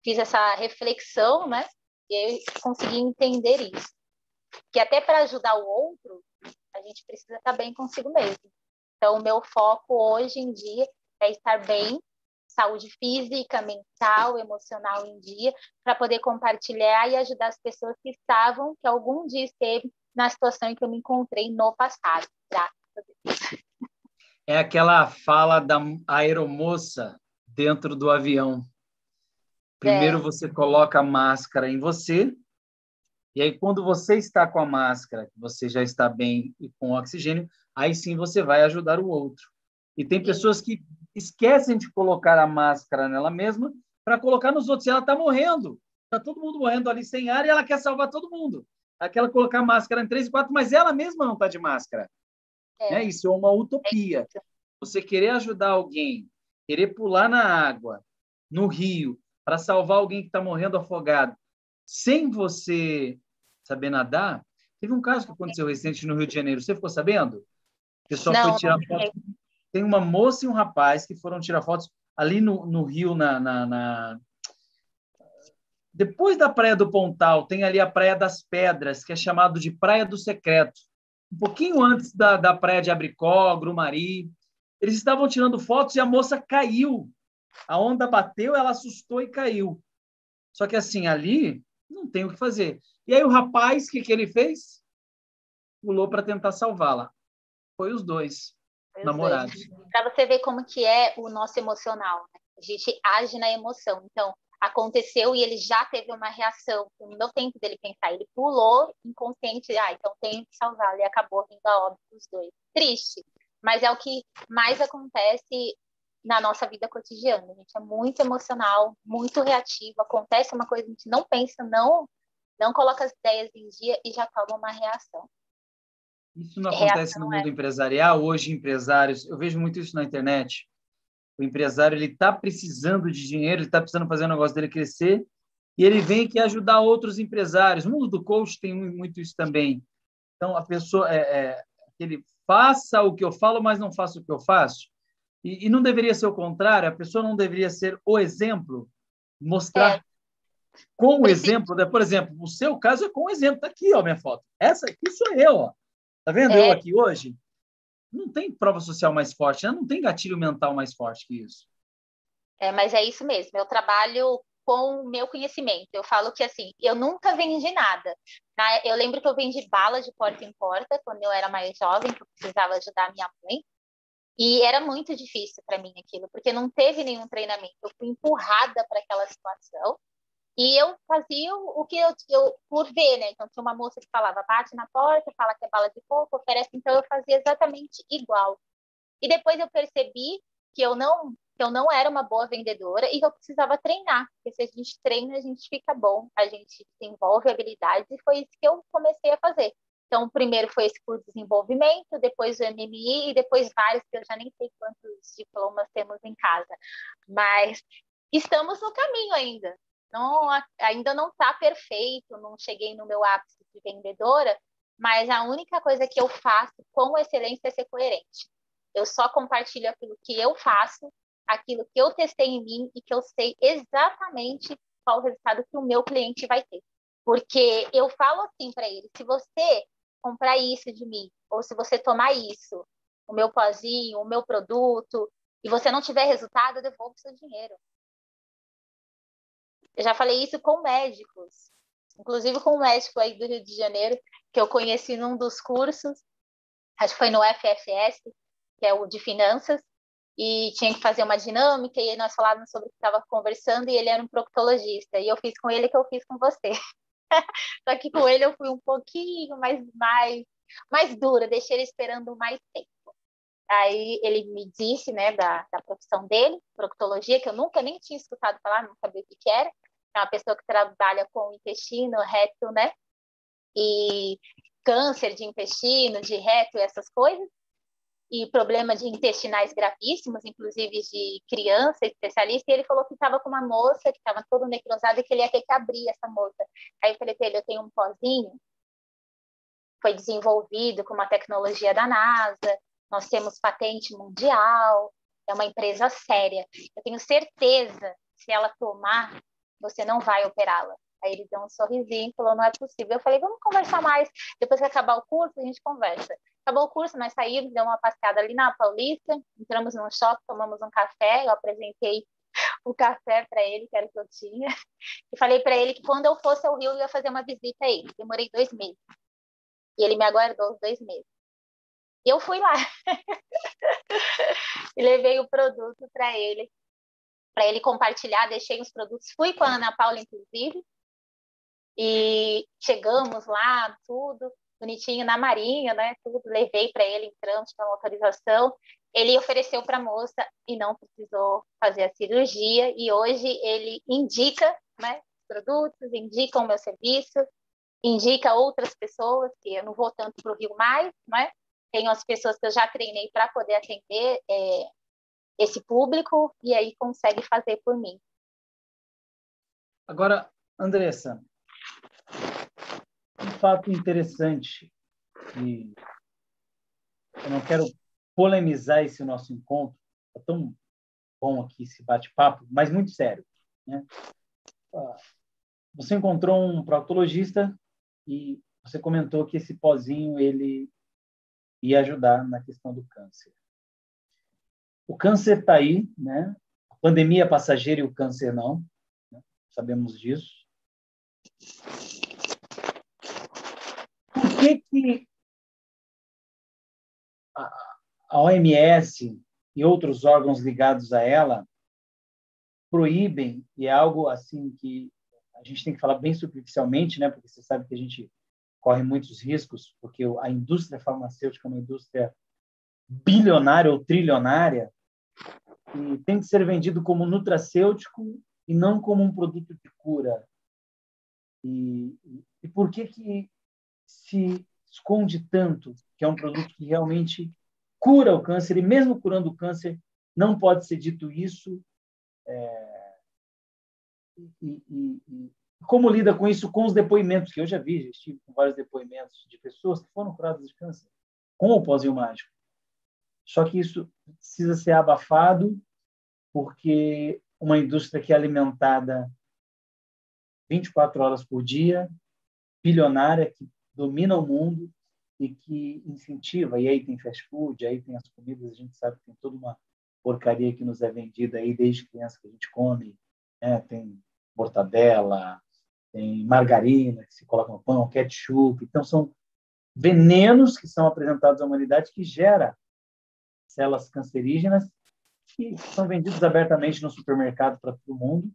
fiz essa reflexão, né? E eu consegui entender isso. Que até para ajudar o outro, a gente precisa estar bem consigo mesmo. Então, o meu foco hoje em dia é estar bem, saúde física, mental, emocional em dia, para poder compartilhar e ajudar as pessoas que estavam, que algum dia esteve na situação em que eu me encontrei no passado. Graças a Deus. É aquela fala da aeromoça dentro do avião. Primeiro é. você coloca a máscara em você, e aí quando você está com a máscara, você já está bem e com oxigênio, aí sim você vai ajudar o outro. E tem pessoas que esquecem de colocar a máscara nela mesma para colocar nos outros. E ela está morrendo. Está todo mundo morrendo ali sem ar e ela quer salvar todo mundo. Aquela colocar máscara em três e quatro, mas ela mesma não está de máscara. É. Né? Isso é uma utopia. Você querer ajudar alguém, querer pular na água, no rio, para salvar alguém que está morrendo afogado, sem você saber nadar. Teve um caso que aconteceu recente no Rio de Janeiro. Você ficou sabendo? O pessoal não, foi tirar fotos. Tem uma moça e um rapaz que foram tirar fotos ali no, no Rio, na, na, na, Depois da Praia do Pontal, tem ali a Praia das Pedras, que é chamado de Praia do Secreto. Um pouquinho antes da, da Praia de Abricó, Grumari. Eles estavam tirando fotos e a moça caiu. A onda bateu, ela assustou e caiu. Só que assim, ali não tem o que fazer. E aí o rapaz, o que, que ele fez? Pulou para tentar salvá-la. Foi os dois namorados. Para você ver como que é o nosso emocional. Né? A gente age na emoção. Então, aconteceu e ele já teve uma reação. Não deu tempo dele pensar. Ele pulou inconsciente. Ah, então tenho que salvá-la. E acabou vindo a óbito os dois. Triste. Mas é o que mais acontece na nossa vida cotidiana. A gente é muito emocional, muito reativo. Acontece uma coisa, a gente não pensa, não, não coloca as ideias em dia e já toma uma reação. Isso não acontece no mundo é. empresarial. Hoje, empresários, eu vejo muito isso na internet. O empresário ele está precisando de dinheiro, ele está precisando fazer o negócio dele crescer e ele vem aqui ajudar outros empresários. O mundo do coach tem muito isso também. Então, a pessoa, é, é, ele faça o que eu falo, mas não faça o que eu faço. E, e, não deveria ser o contrário. A pessoa não deveria ser o exemplo, mostrar é. com o exemplo. Né? Por exemplo, o seu caso é com o exemplo. Está aqui, ó, minha foto. Essa aqui sou eu, ó. Tá vendo é. eu aqui hoje? Não tem prova social mais forte, né? não tem gatilho mental mais forte que isso. É, mas é isso mesmo. Eu trabalho com o meu conhecimento. Eu falo que assim, eu nunca vendi nada. Eu lembro que eu vendi bala de porta em porta quando eu era mais jovem, que eu precisava ajudar minha mãe. E era muito difícil para mim aquilo, porque não teve nenhum treinamento. Eu fui empurrada para aquela situação e eu fazia o que eu, eu por ver, né? Então tinha uma moça que falava, bate na porta, fala que é bala de coco, oferece. Então eu fazia exatamente igual. E depois eu percebi que eu não que eu não era uma boa vendedora e que eu precisava treinar, porque se a gente treina, a gente fica bom, a gente desenvolve habilidades, e foi isso que eu comecei a fazer. Então, primeiro foi esse curso de desenvolvimento, depois o MMI e depois vários, que eu já nem sei quantos diplomas temos em casa. Mas estamos no caminho ainda. Não, ainda não está perfeito, não cheguei no meu ápice de vendedora, mas a única coisa que eu faço com excelência é ser coerente. Eu só compartilho aquilo que eu faço aquilo que eu testei em mim e que eu sei exatamente qual o resultado que o meu cliente vai ter. Porque eu falo assim para ele: se você comprar isso de mim, ou se você tomar isso, o meu pozinho, o meu produto, e você não tiver resultado, eu devolvo seu dinheiro. Eu já falei isso com médicos, inclusive com um médico aí do Rio de Janeiro, que eu conheci num dos cursos, acho que foi no FFS, que é o de finanças, e tinha que fazer uma dinâmica, e nós falávamos sobre o que estava conversando, e ele era um proctologista, e eu fiz com ele o que eu fiz com você. Só que com ele eu fui um pouquinho mais, mais, mais dura, deixei ele esperando mais tempo. Aí ele me disse, né, da, da profissão dele, proctologia, que eu nunca nem tinha escutado falar, não sabia o que, que era. Uma pessoa que trabalha com intestino, reto, né? E câncer de intestino, de reto, essas coisas e problemas de intestinais gravíssimos, inclusive de criança especialista, e ele falou que estava com uma moça que estava toda necrosada e que ele ia ter que abrir essa moça. Aí eu falei para ele, eu tenho um pozinho, foi desenvolvido com uma tecnologia da NASA, nós temos patente mundial, é uma empresa séria. Eu tenho certeza, se ela tomar, você não vai operá-la. Aí ele deu um sorrisinho, falou, não é possível. Eu falei, vamos conversar mais. Depois que acabar o curso, a gente conversa. Acabou o curso, nós saímos, deu uma passeada ali na Paulista, entramos num shopping, tomamos um café, eu apresentei o café para ele, que era o que eu tinha, e falei para ele que quando eu fosse ao Rio, eu ia fazer uma visita a ele. Demorei dois meses. E ele me aguardou os dois meses. E eu fui lá. e levei o produto para ele, para ele compartilhar, deixei os produtos. Fui com a Ana Paula, inclusive, e chegamos lá, tudo bonitinho na marinha, né? Tudo levei para ele, entramos com autorização. Ele ofereceu para a moça e não precisou fazer a cirurgia. E hoje ele indica, né? Produtos, indica o meu serviço, indica outras pessoas que eu não vou tanto para o Rio mais, né? Tenho as pessoas que eu já treinei para poder atender é, esse público e aí consegue fazer por mim. Agora, Andressa, fato interessante e eu não quero polemizar esse nosso encontro, é tão bom aqui esse bate-papo, mas muito sério. Né? Ah, você encontrou um proctologista e você comentou que esse pozinho ele ia ajudar na questão do câncer. O câncer está aí, né? A pandemia é passageira e o câncer não, né? sabemos disso que, que a OMS e outros órgãos ligados a ela proíbem, e é algo assim que a gente tem que falar bem superficialmente, né? porque você sabe que a gente corre muitos riscos, porque a indústria farmacêutica é uma indústria bilionária ou trilionária, e tem que ser vendido como nutracêutico e não como um produto de cura. E, e por que, que se esconde tanto que é um produto que realmente cura o câncer, e mesmo curando o câncer, não pode ser dito isso. É... E, e, e, como lida com isso com os depoimentos que eu já vi, já estive com vários depoimentos de pessoas que foram curadas de câncer com o pós mágico. Só que isso precisa ser abafado porque uma indústria que é alimentada 24 horas por dia, bilionária, que domina o mundo, e que incentiva, e aí tem fast food, aí tem as comidas, a gente sabe que tem toda uma porcaria que nos é vendida aí desde criança que a gente come, né? tem mortadela, tem margarina que se coloca no pão, ketchup, então são venenos que são apresentados à humanidade que gera células cancerígenas que são vendidos abertamente no supermercado para todo mundo,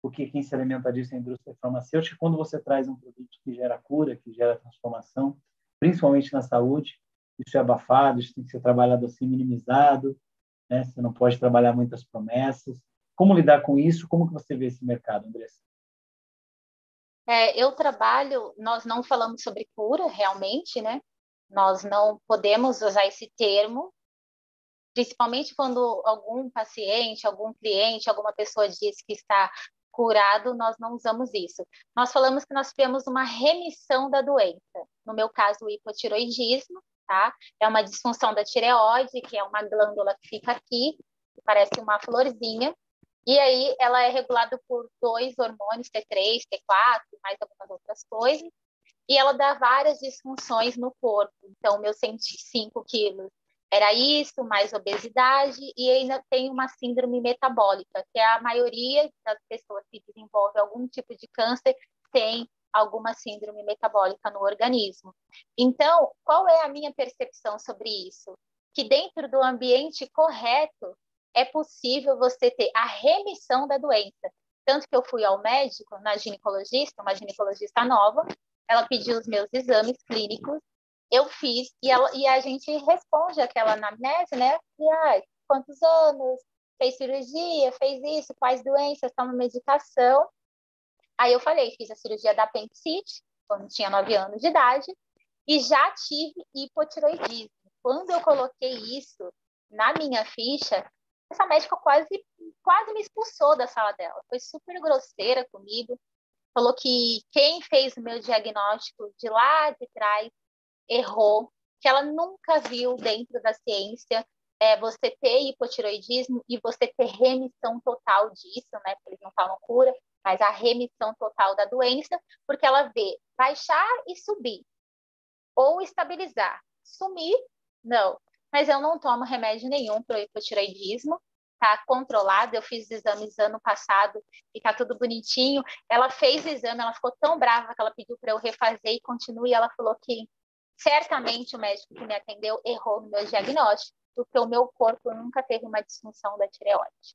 porque quem se alimenta disso é a indústria farmacêutica. Quando você traz um produto que gera cura, que gera transformação, principalmente na saúde, isso é abafado, isso tem que ser trabalhado assim, minimizado, né? você não pode trabalhar muitas promessas. Como lidar com isso? Como que você vê esse mercado, Andressa? É, eu trabalho, nós não falamos sobre cura realmente, né? Nós não podemos usar esse termo, principalmente quando algum paciente, algum cliente, alguma pessoa diz que está curado, nós não usamos isso. Nós falamos que nós tivemos uma remissão da doença. No meu caso, o hipotiroidismo, tá? É uma disfunção da tireoide, que é uma glândula que fica aqui, que parece uma florzinha, e aí ela é regulada por dois hormônios, T3, T4, mais algumas outras coisas, e ela dá várias disfunções no corpo. Então, meus 105 quilos era isso, mais obesidade, e ainda tem uma síndrome metabólica, que é a maioria das pessoas que desenvolvem algum tipo de câncer tem alguma síndrome metabólica no organismo. Então, qual é a minha percepção sobre isso? Que dentro do ambiente correto é possível você ter a remissão da doença. Tanto que eu fui ao médico, na ginecologista, uma ginecologista nova, ela pediu os meus exames clínicos eu fiz e, ela, e a gente responde aquela anamnese, né? E, ah, quantos anos? Fez cirurgia? Fez isso? Quais doenças? Toma medicação? Aí eu falei, fiz a cirurgia da apendicite, quando tinha 9 anos de idade, e já tive hipotiroidismo. Quando eu coloquei isso na minha ficha, essa médica quase, quase me expulsou da sala dela. Foi super grosseira comigo. Falou que quem fez o meu diagnóstico de lá de trás errou, que ela nunca viu dentro da ciência é, você ter hipotiroidismo e você ter remissão total disso, né? Porque eles não falam cura, mas a remissão total da doença, porque ela vê baixar e subir, ou estabilizar. Sumir, não. Mas eu não tomo remédio nenhum para o hipotiroidismo, tá controlado. Eu fiz exames ano passado e tá tudo bonitinho. Ela fez o exame, ela ficou tão brava que ela pediu para eu refazer e continue. Ela falou que certamente o médico que me atendeu errou no meu diagnóstico, porque o meu corpo nunca teve uma disfunção da tireoide.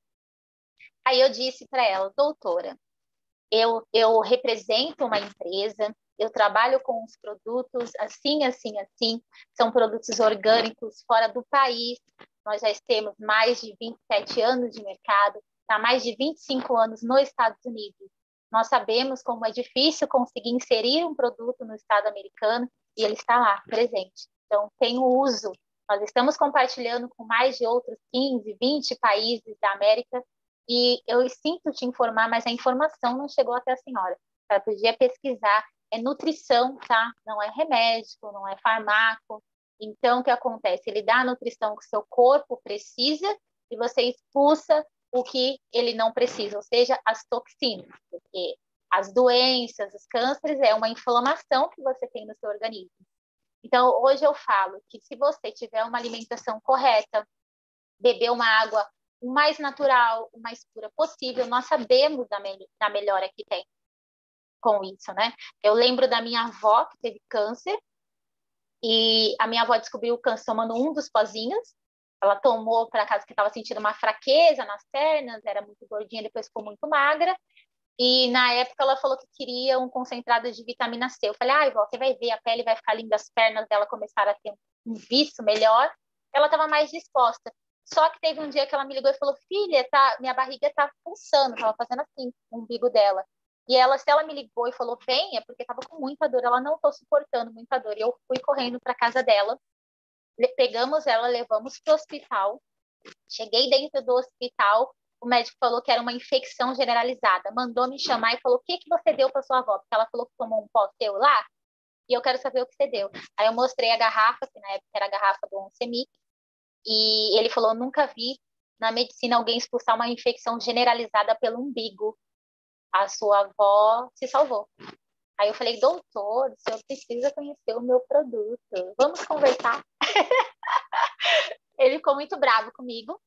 Aí eu disse para ela, doutora, eu, eu represento uma empresa, eu trabalho com os produtos assim, assim, assim, são produtos orgânicos fora do país, nós já temos mais de 27 anos de mercado, há mais de 25 anos nos Estados Unidos. Nós sabemos como é difícil conseguir inserir um produto no Estado americano e ele está lá, presente. Então, tem o uso. Nós estamos compartilhando com mais de outros 15, 20 países da América e eu sinto te informar, mas a informação não chegou até a senhora. Ela podia pesquisar. É nutrição, tá? Não é remédio, não é farmaco. Então, o que acontece? Ele dá a nutrição que o seu corpo precisa e você expulsa o que ele não precisa, ou seja, as toxinas, porque as doenças, os cânceres, é uma inflamação que você tem no seu organismo. Então, hoje eu falo que se você tiver uma alimentação correta, beber uma água o mais natural, o mais pura possível, nós sabemos da, me da melhora que tem com isso, né? Eu lembro da minha avó que teve câncer e a minha avó descobriu o câncer tomando um dos pozinhos. Ela tomou para casa que estava sentindo uma fraqueza nas pernas, era muito gordinha, depois ficou muito magra. E na época ela falou que queria um concentrado de vitamina C. Eu falei, ai, ah, você vai ver, a pele vai ficar linda, as pernas dela começaram a ter um viço melhor. Ela estava mais disposta. Só que teve um dia que ela me ligou e falou, filha, tá, minha barriga tá pulsando, tava fazendo assim, o umbigo dela. E ela, se ela me ligou e falou, venha, porque tava com muita dor, ela não tô suportando muita dor. E eu fui correndo para casa dela, pegamos ela, levamos pro hospital. Cheguei dentro do hospital, o médico falou que era uma infecção generalizada. Mandou me chamar e falou: O que, que você deu para sua avó? Porque ela falou que tomou um pó seu lá e eu quero saber o que você deu. Aí eu mostrei a garrafa, que na época era a garrafa do Oncemic, e ele falou: Nunca vi na medicina alguém expulsar uma infecção generalizada pelo umbigo. A sua avó se salvou. Aí eu falei, doutor, o senhor precisa conhecer o meu produto. Vamos conversar. ele ficou muito bravo comigo,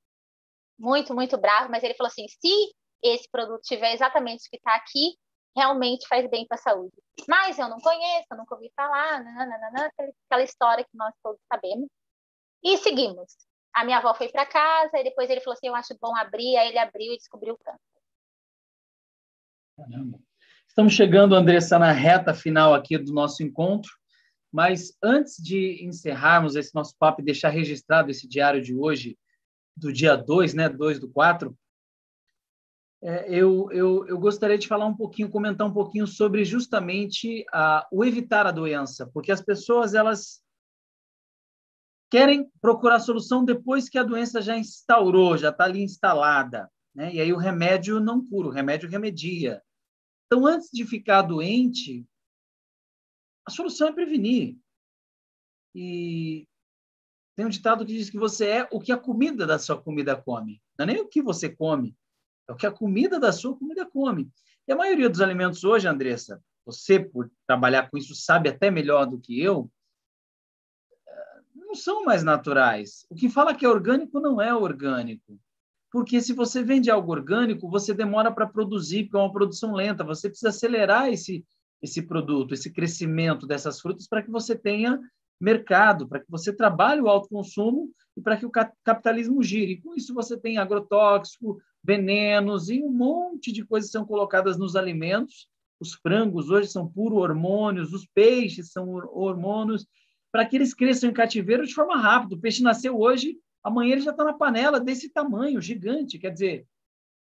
muito, muito bravo, mas ele falou assim: se esse produto tiver exatamente o que está aqui, realmente faz bem para a saúde. Mas eu não conheço, eu nunca ouvi falar, nananana, aquela história que nós todos sabemos. E seguimos. A minha avó foi para casa e depois ele falou assim: eu acho bom abrir. Aí ele abriu e descobriu o câncer. Caramba. Estamos chegando, Andressa, na reta final aqui do nosso encontro. Mas antes de encerrarmos esse nosso papo e deixar registrado esse diário de hoje, do dia 2, né, 2 do 4, é, eu, eu, eu gostaria de falar um pouquinho, comentar um pouquinho sobre justamente a, o evitar a doença, porque as pessoas elas querem procurar solução depois que a doença já instaurou, já está ali instalada, né? E aí o remédio não cura, o remédio remedia. Então, antes de ficar doente, a solução é prevenir. E tem um ditado que diz que você é o que a comida da sua comida come. Não é nem o que você come, é o que a comida da sua comida come. E a maioria dos alimentos hoje, Andressa, você, por trabalhar com isso, sabe até melhor do que eu, não são mais naturais. O que fala que é orgânico não é orgânico. Porque se você vende algo orgânico, você demora para produzir, porque é uma produção lenta. Você precisa acelerar esse, esse produto, esse crescimento dessas frutas para que você tenha mercado, para que você trabalhe o alto consumo e para que o capitalismo gire. E com isso você tem agrotóxico, venenos e um monte de coisas são colocadas nos alimentos. Os frangos hoje são puro hormônios, os peixes são hormônios, para que eles cresçam em cativeiro de forma rápida. O peixe nasceu hoje, amanhã ele já está na panela desse tamanho, gigante. Quer dizer,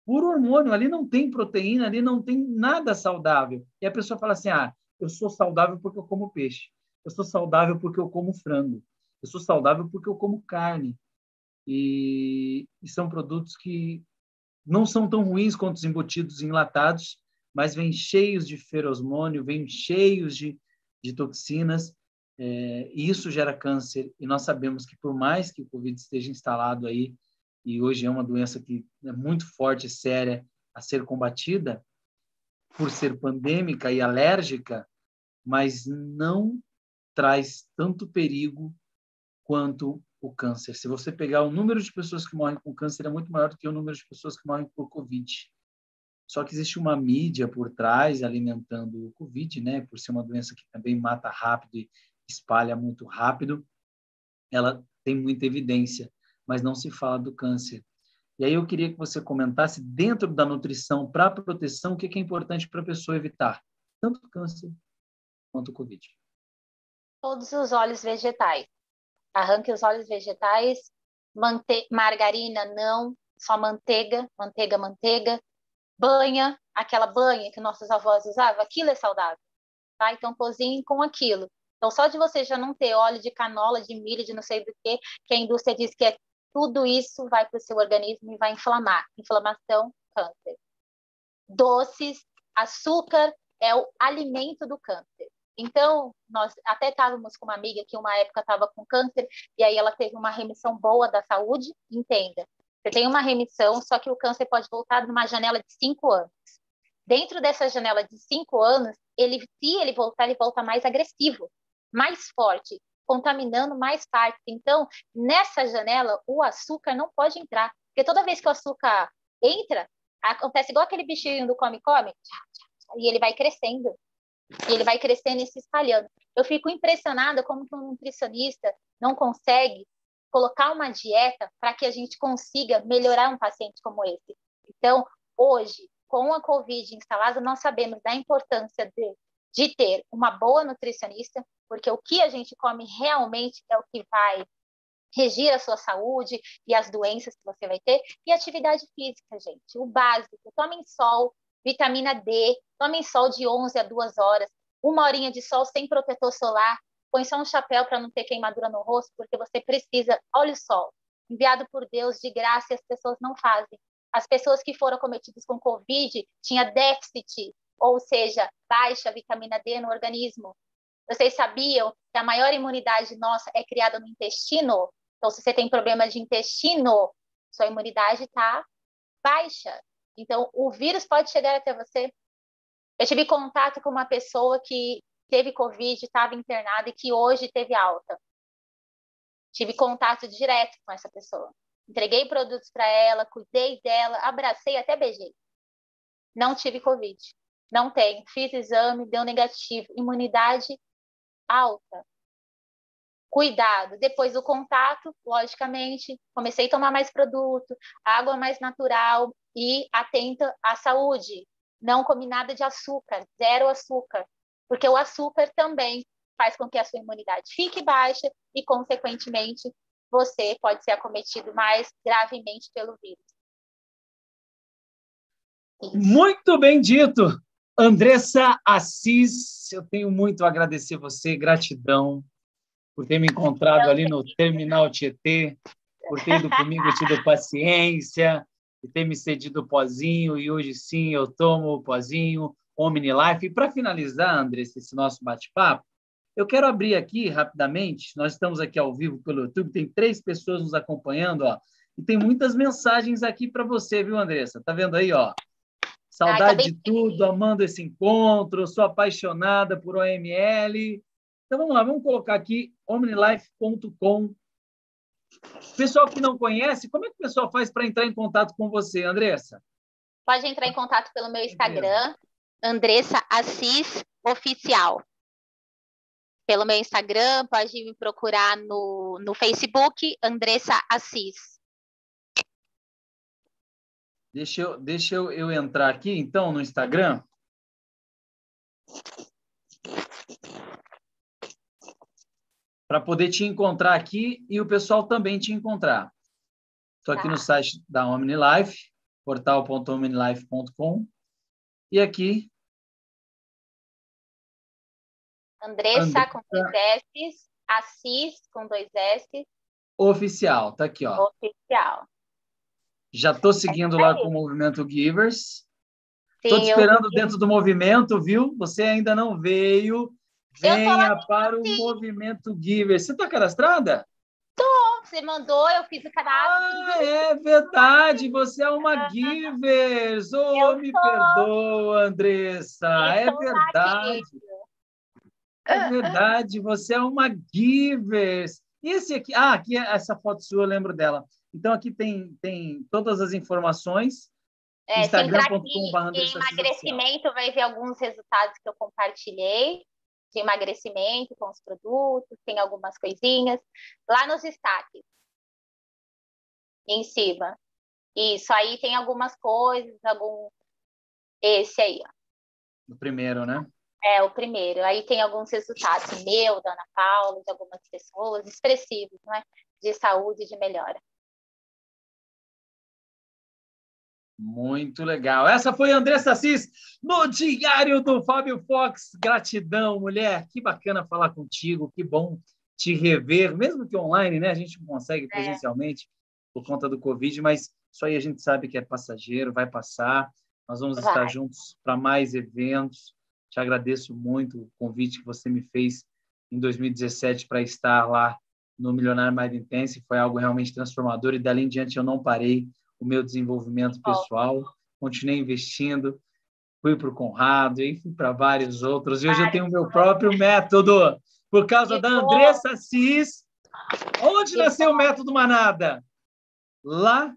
puro hormônio, ali não tem proteína, ali não tem nada saudável. E a pessoa fala assim: ah, eu sou saudável porque eu como peixe, eu sou saudável porque eu como frango, eu sou saudável porque eu como carne. E, e são produtos que não são tão ruins quanto os embutidos enlatados, mas vêm cheios de ferosmônio, vêm cheios de, de toxinas, é, e isso gera câncer. E nós sabemos que, por mais que o Covid esteja instalado aí e hoje é uma doença que é muito forte séria a ser combatida por ser pandêmica e alérgica, mas não traz tanto perigo quanto o câncer. Se você pegar o número de pessoas que morrem com câncer é muito maior do que o número de pessoas que morrem por Covid. Só que existe uma mídia por trás alimentando o Covid, né? Por ser uma doença que também mata rápido e espalha muito rápido, ela tem muita evidência mas não se fala do câncer. E aí eu queria que você comentasse, dentro da nutrição para proteção, o que é importante para a pessoa evitar, tanto câncer quanto Covid. Todos os óleos vegetais. Arranque os óleos vegetais, mante margarina não, só manteiga, manteiga, manteiga. Banha, aquela banha que nossos avós usavam, aquilo é saudável. Tá? Então cozinhe com aquilo. Então, só de você já não ter óleo de canola, de milho, de não sei do que, que a indústria diz que é tudo isso vai para o seu organismo e vai inflamar. Inflamação, câncer. Doces, açúcar é o alimento do câncer. Então, nós até estávamos com uma amiga que uma época estava com câncer e aí ela teve uma remissão boa da saúde. Entenda, você tem uma remissão, só que o câncer pode voltar numa janela de cinco anos. Dentro dessa janela de cinco anos, ele, se ele voltar, ele volta mais agressivo, mais forte contaminando mais partes. Então, nessa janela, o açúcar não pode entrar. Porque toda vez que o açúcar entra, acontece igual aquele bichinho do come-come, e ele vai crescendo. E ele vai crescendo e se espalhando. Eu fico impressionada como que um nutricionista não consegue colocar uma dieta para que a gente consiga melhorar um paciente como esse. Então, hoje, com a Covid instalada, nós sabemos da importância de, de ter uma boa nutricionista, porque o que a gente come realmente é o que vai regir a sua saúde e as doenças que você vai ter. E atividade física, gente, o básico. Tomem sol, vitamina D, tomem sol de 11 a 2 horas, uma horinha de sol sem protetor solar, põe só um chapéu para não ter queimadura no rosto, porque você precisa. Olha o sol, enviado por Deus de graça e as pessoas não fazem. As pessoas que foram cometidas com Covid tinha déficit, ou seja, baixa vitamina D no organismo. Vocês sabiam que a maior imunidade nossa é criada no intestino? Então, se você tem problema de intestino, sua imunidade está baixa. Então, o vírus pode chegar até você Eu tive contato com uma pessoa que teve Covid, estava internada e que hoje teve alta. Tive contato direto com essa pessoa. Entreguei produtos para ela, cuidei dela, abracei, até beijei. Não tive Covid. Não tenho. Fiz exame, deu negativo. Imunidade alta. Cuidado. Depois do contato, logicamente, comecei a tomar mais produto, água mais natural e atenta à saúde. Não comi nada de açúcar, zero açúcar, porque o açúcar também faz com que a sua imunidade fique baixa e, consequentemente, você pode ser acometido mais gravemente pelo vírus. Isso. Muito bem dito. Andressa Assis, eu tenho muito a agradecer você, gratidão por ter me encontrado ali no Terminal Tietê, por ter ido comigo, tido paciência, e ter me cedido o pozinho, e hoje sim eu tomo o pozinho, Omni Life. E para finalizar, Andressa, esse nosso bate-papo, eu quero abrir aqui rapidamente, nós estamos aqui ao vivo pelo YouTube, tem três pessoas nos acompanhando, ó, e tem muitas mensagens aqui para você, viu, Andressa? Tá vendo aí, ó? Saudade Ai, de tudo, amando esse encontro, sou apaixonada por OML. Então vamos lá, vamos colocar aqui omnilife.com. Pessoal que não conhece, como é que o pessoal faz para entrar em contato com você, Andressa? Pode entrar em contato pelo meu Instagram, Andressa Assis Oficial. Pelo meu Instagram, pode me procurar no, no Facebook, Andressa Assis. Deixa eu, deixa eu, eu entrar aqui, então, no Instagram. Para poder te encontrar aqui e o pessoal também te encontrar. Estou aqui tá. no site da OmniLife, portal.omnilife.com. E aqui. Andressa, Andressa com dois S, Assis com dois S. Oficial, tá aqui, ó. Oficial. Já estou seguindo é lá com o movimento Givers. Estou te esperando eu... dentro do movimento, viu? Você ainda não veio. Venha para o movimento Givers. Você está cadastrada? Estou. Você mandou, eu fiz o cadastro. Ah, é verdade. Você é uma Givers. Oh, me perdoa, Andressa. é verdade. É verdade. Você é uma Givers. E esse aqui, ah, aqui essa foto sua, eu lembro dela. Então, aqui tem, tem todas as informações. É, Instagram.com.br emagrecimento vai ver alguns resultados que eu compartilhei de emagrecimento com os produtos, tem algumas coisinhas. Lá nos destaques, em cima. Isso, aí tem algumas coisas, algum... Esse aí, ó. O primeiro, né? É, o primeiro. Aí tem alguns resultados, meu, da Ana Paula, de algumas pessoas, expressivos, né? De saúde de melhora. Muito legal. Essa foi a Andressa Assis no Diário do Fábio Fox. Gratidão, mulher. Que bacana falar contigo. Que bom te rever, mesmo que online, né? A gente não consegue é. presencialmente por conta do Covid, mas isso aí a gente sabe que é passageiro, vai passar. Nós vamos vai. estar juntos para mais eventos. Te agradeço muito o convite que você me fez em 2017 para estar lá no Milionário Mais Intense. Foi algo realmente transformador e dali em diante eu não parei o meu desenvolvimento pessoal, continuei investindo, fui para o Conrado e fui para vários outros. E hoje eu tenho o meu próprio método, por causa da Andressa Assis. Onde nasceu o método Manada? Lá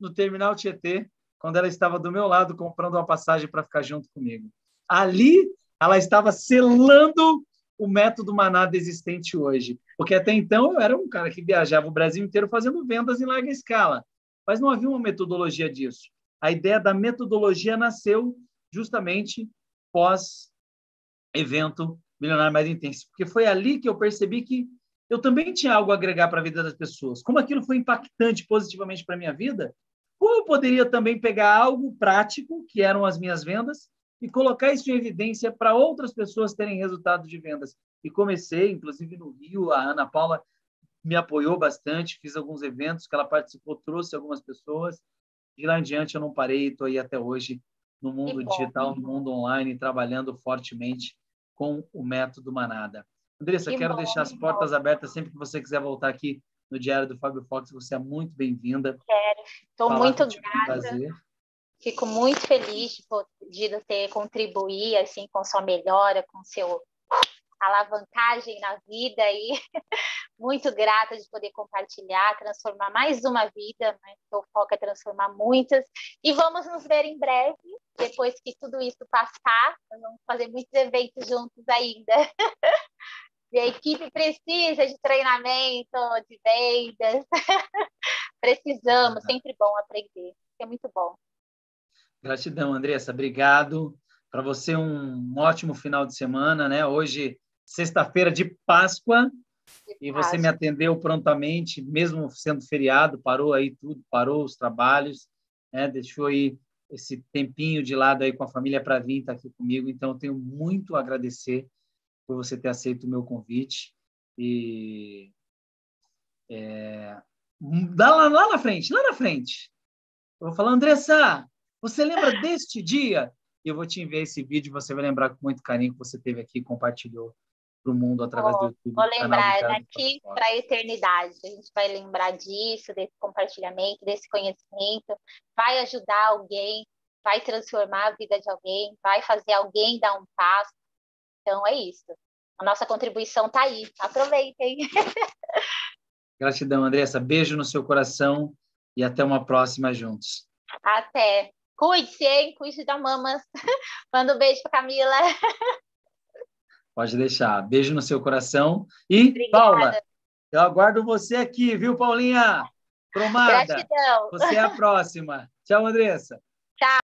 no Terminal Tietê, quando ela estava do meu lado comprando uma passagem para ficar junto comigo. Ali, ela estava selando o método Manada existente hoje. Porque até então eu era um cara que viajava o Brasil inteiro fazendo vendas em larga escala mas não havia uma metodologia disso. A ideia da metodologia nasceu justamente pós evento Milionário Mais Intenso, porque foi ali que eu percebi que eu também tinha algo a agregar para a vida das pessoas. Como aquilo foi impactante positivamente para a minha vida, como eu poderia também pegar algo prático, que eram as minhas vendas, e colocar isso em evidência para outras pessoas terem resultados de vendas. E comecei, inclusive no Rio, a Ana Paula me apoiou bastante, fiz alguns eventos que ela participou, trouxe algumas pessoas. De lá em diante eu não parei, estou aí até hoje no mundo digital, no mundo online, trabalhando fortemente com o método Manada. Andressa, que quero bom, deixar as portas bom. abertas sempre que você quiser voltar aqui no Diário do Fábio Fox, você é muito bem-vinda. Quero, estou muito grata. Fico muito feliz de poder ter contribuir assim com sua melhora, com seu alavancagem na vida e muito grata de poder compartilhar, transformar mais uma vida, né? o foco é transformar muitas. E vamos nos ver em breve, depois que tudo isso passar, vamos fazer muitos eventos juntos ainda. e a equipe precisa de treinamento, de vendas. Precisamos, sempre bom aprender, é muito bom. Gratidão, Andressa, obrigado. Para você, um ótimo final de semana, né? Hoje, sexta-feira de Páscoa, e você me atendeu prontamente, mesmo sendo feriado, parou aí tudo, parou os trabalhos, né? deixou aí esse tempinho de lado aí com a família para vir estar tá aqui comigo. Então, eu tenho muito a agradecer por você ter aceito o meu convite. E é, lá, lá na frente, lá na frente, eu vou falar, Andressa, você lembra deste dia? E eu vou te enviar esse vídeo, você vai lembrar com muito carinho que você teve aqui e compartilhou para o mundo através oh, do YouTube. Vou lembrar daqui para a eternidade. A gente vai lembrar disso, desse compartilhamento, desse conhecimento. Vai ajudar alguém, vai transformar a vida de alguém, vai fazer alguém dar um passo. Então é isso. A nossa contribuição está aí. Aproveitem. Gratidão, Andressa. Beijo no seu coração e até uma próxima juntos. Até. Cuide-se, hein? Cuide da mamas. Manda um beijo para Camila. Pode deixar. Beijo no seu coração. E, Obrigada. Paula, eu aguardo você aqui, viu, Paulinha? Cromada. Gratidão. Você é a próxima. Tchau, Andressa.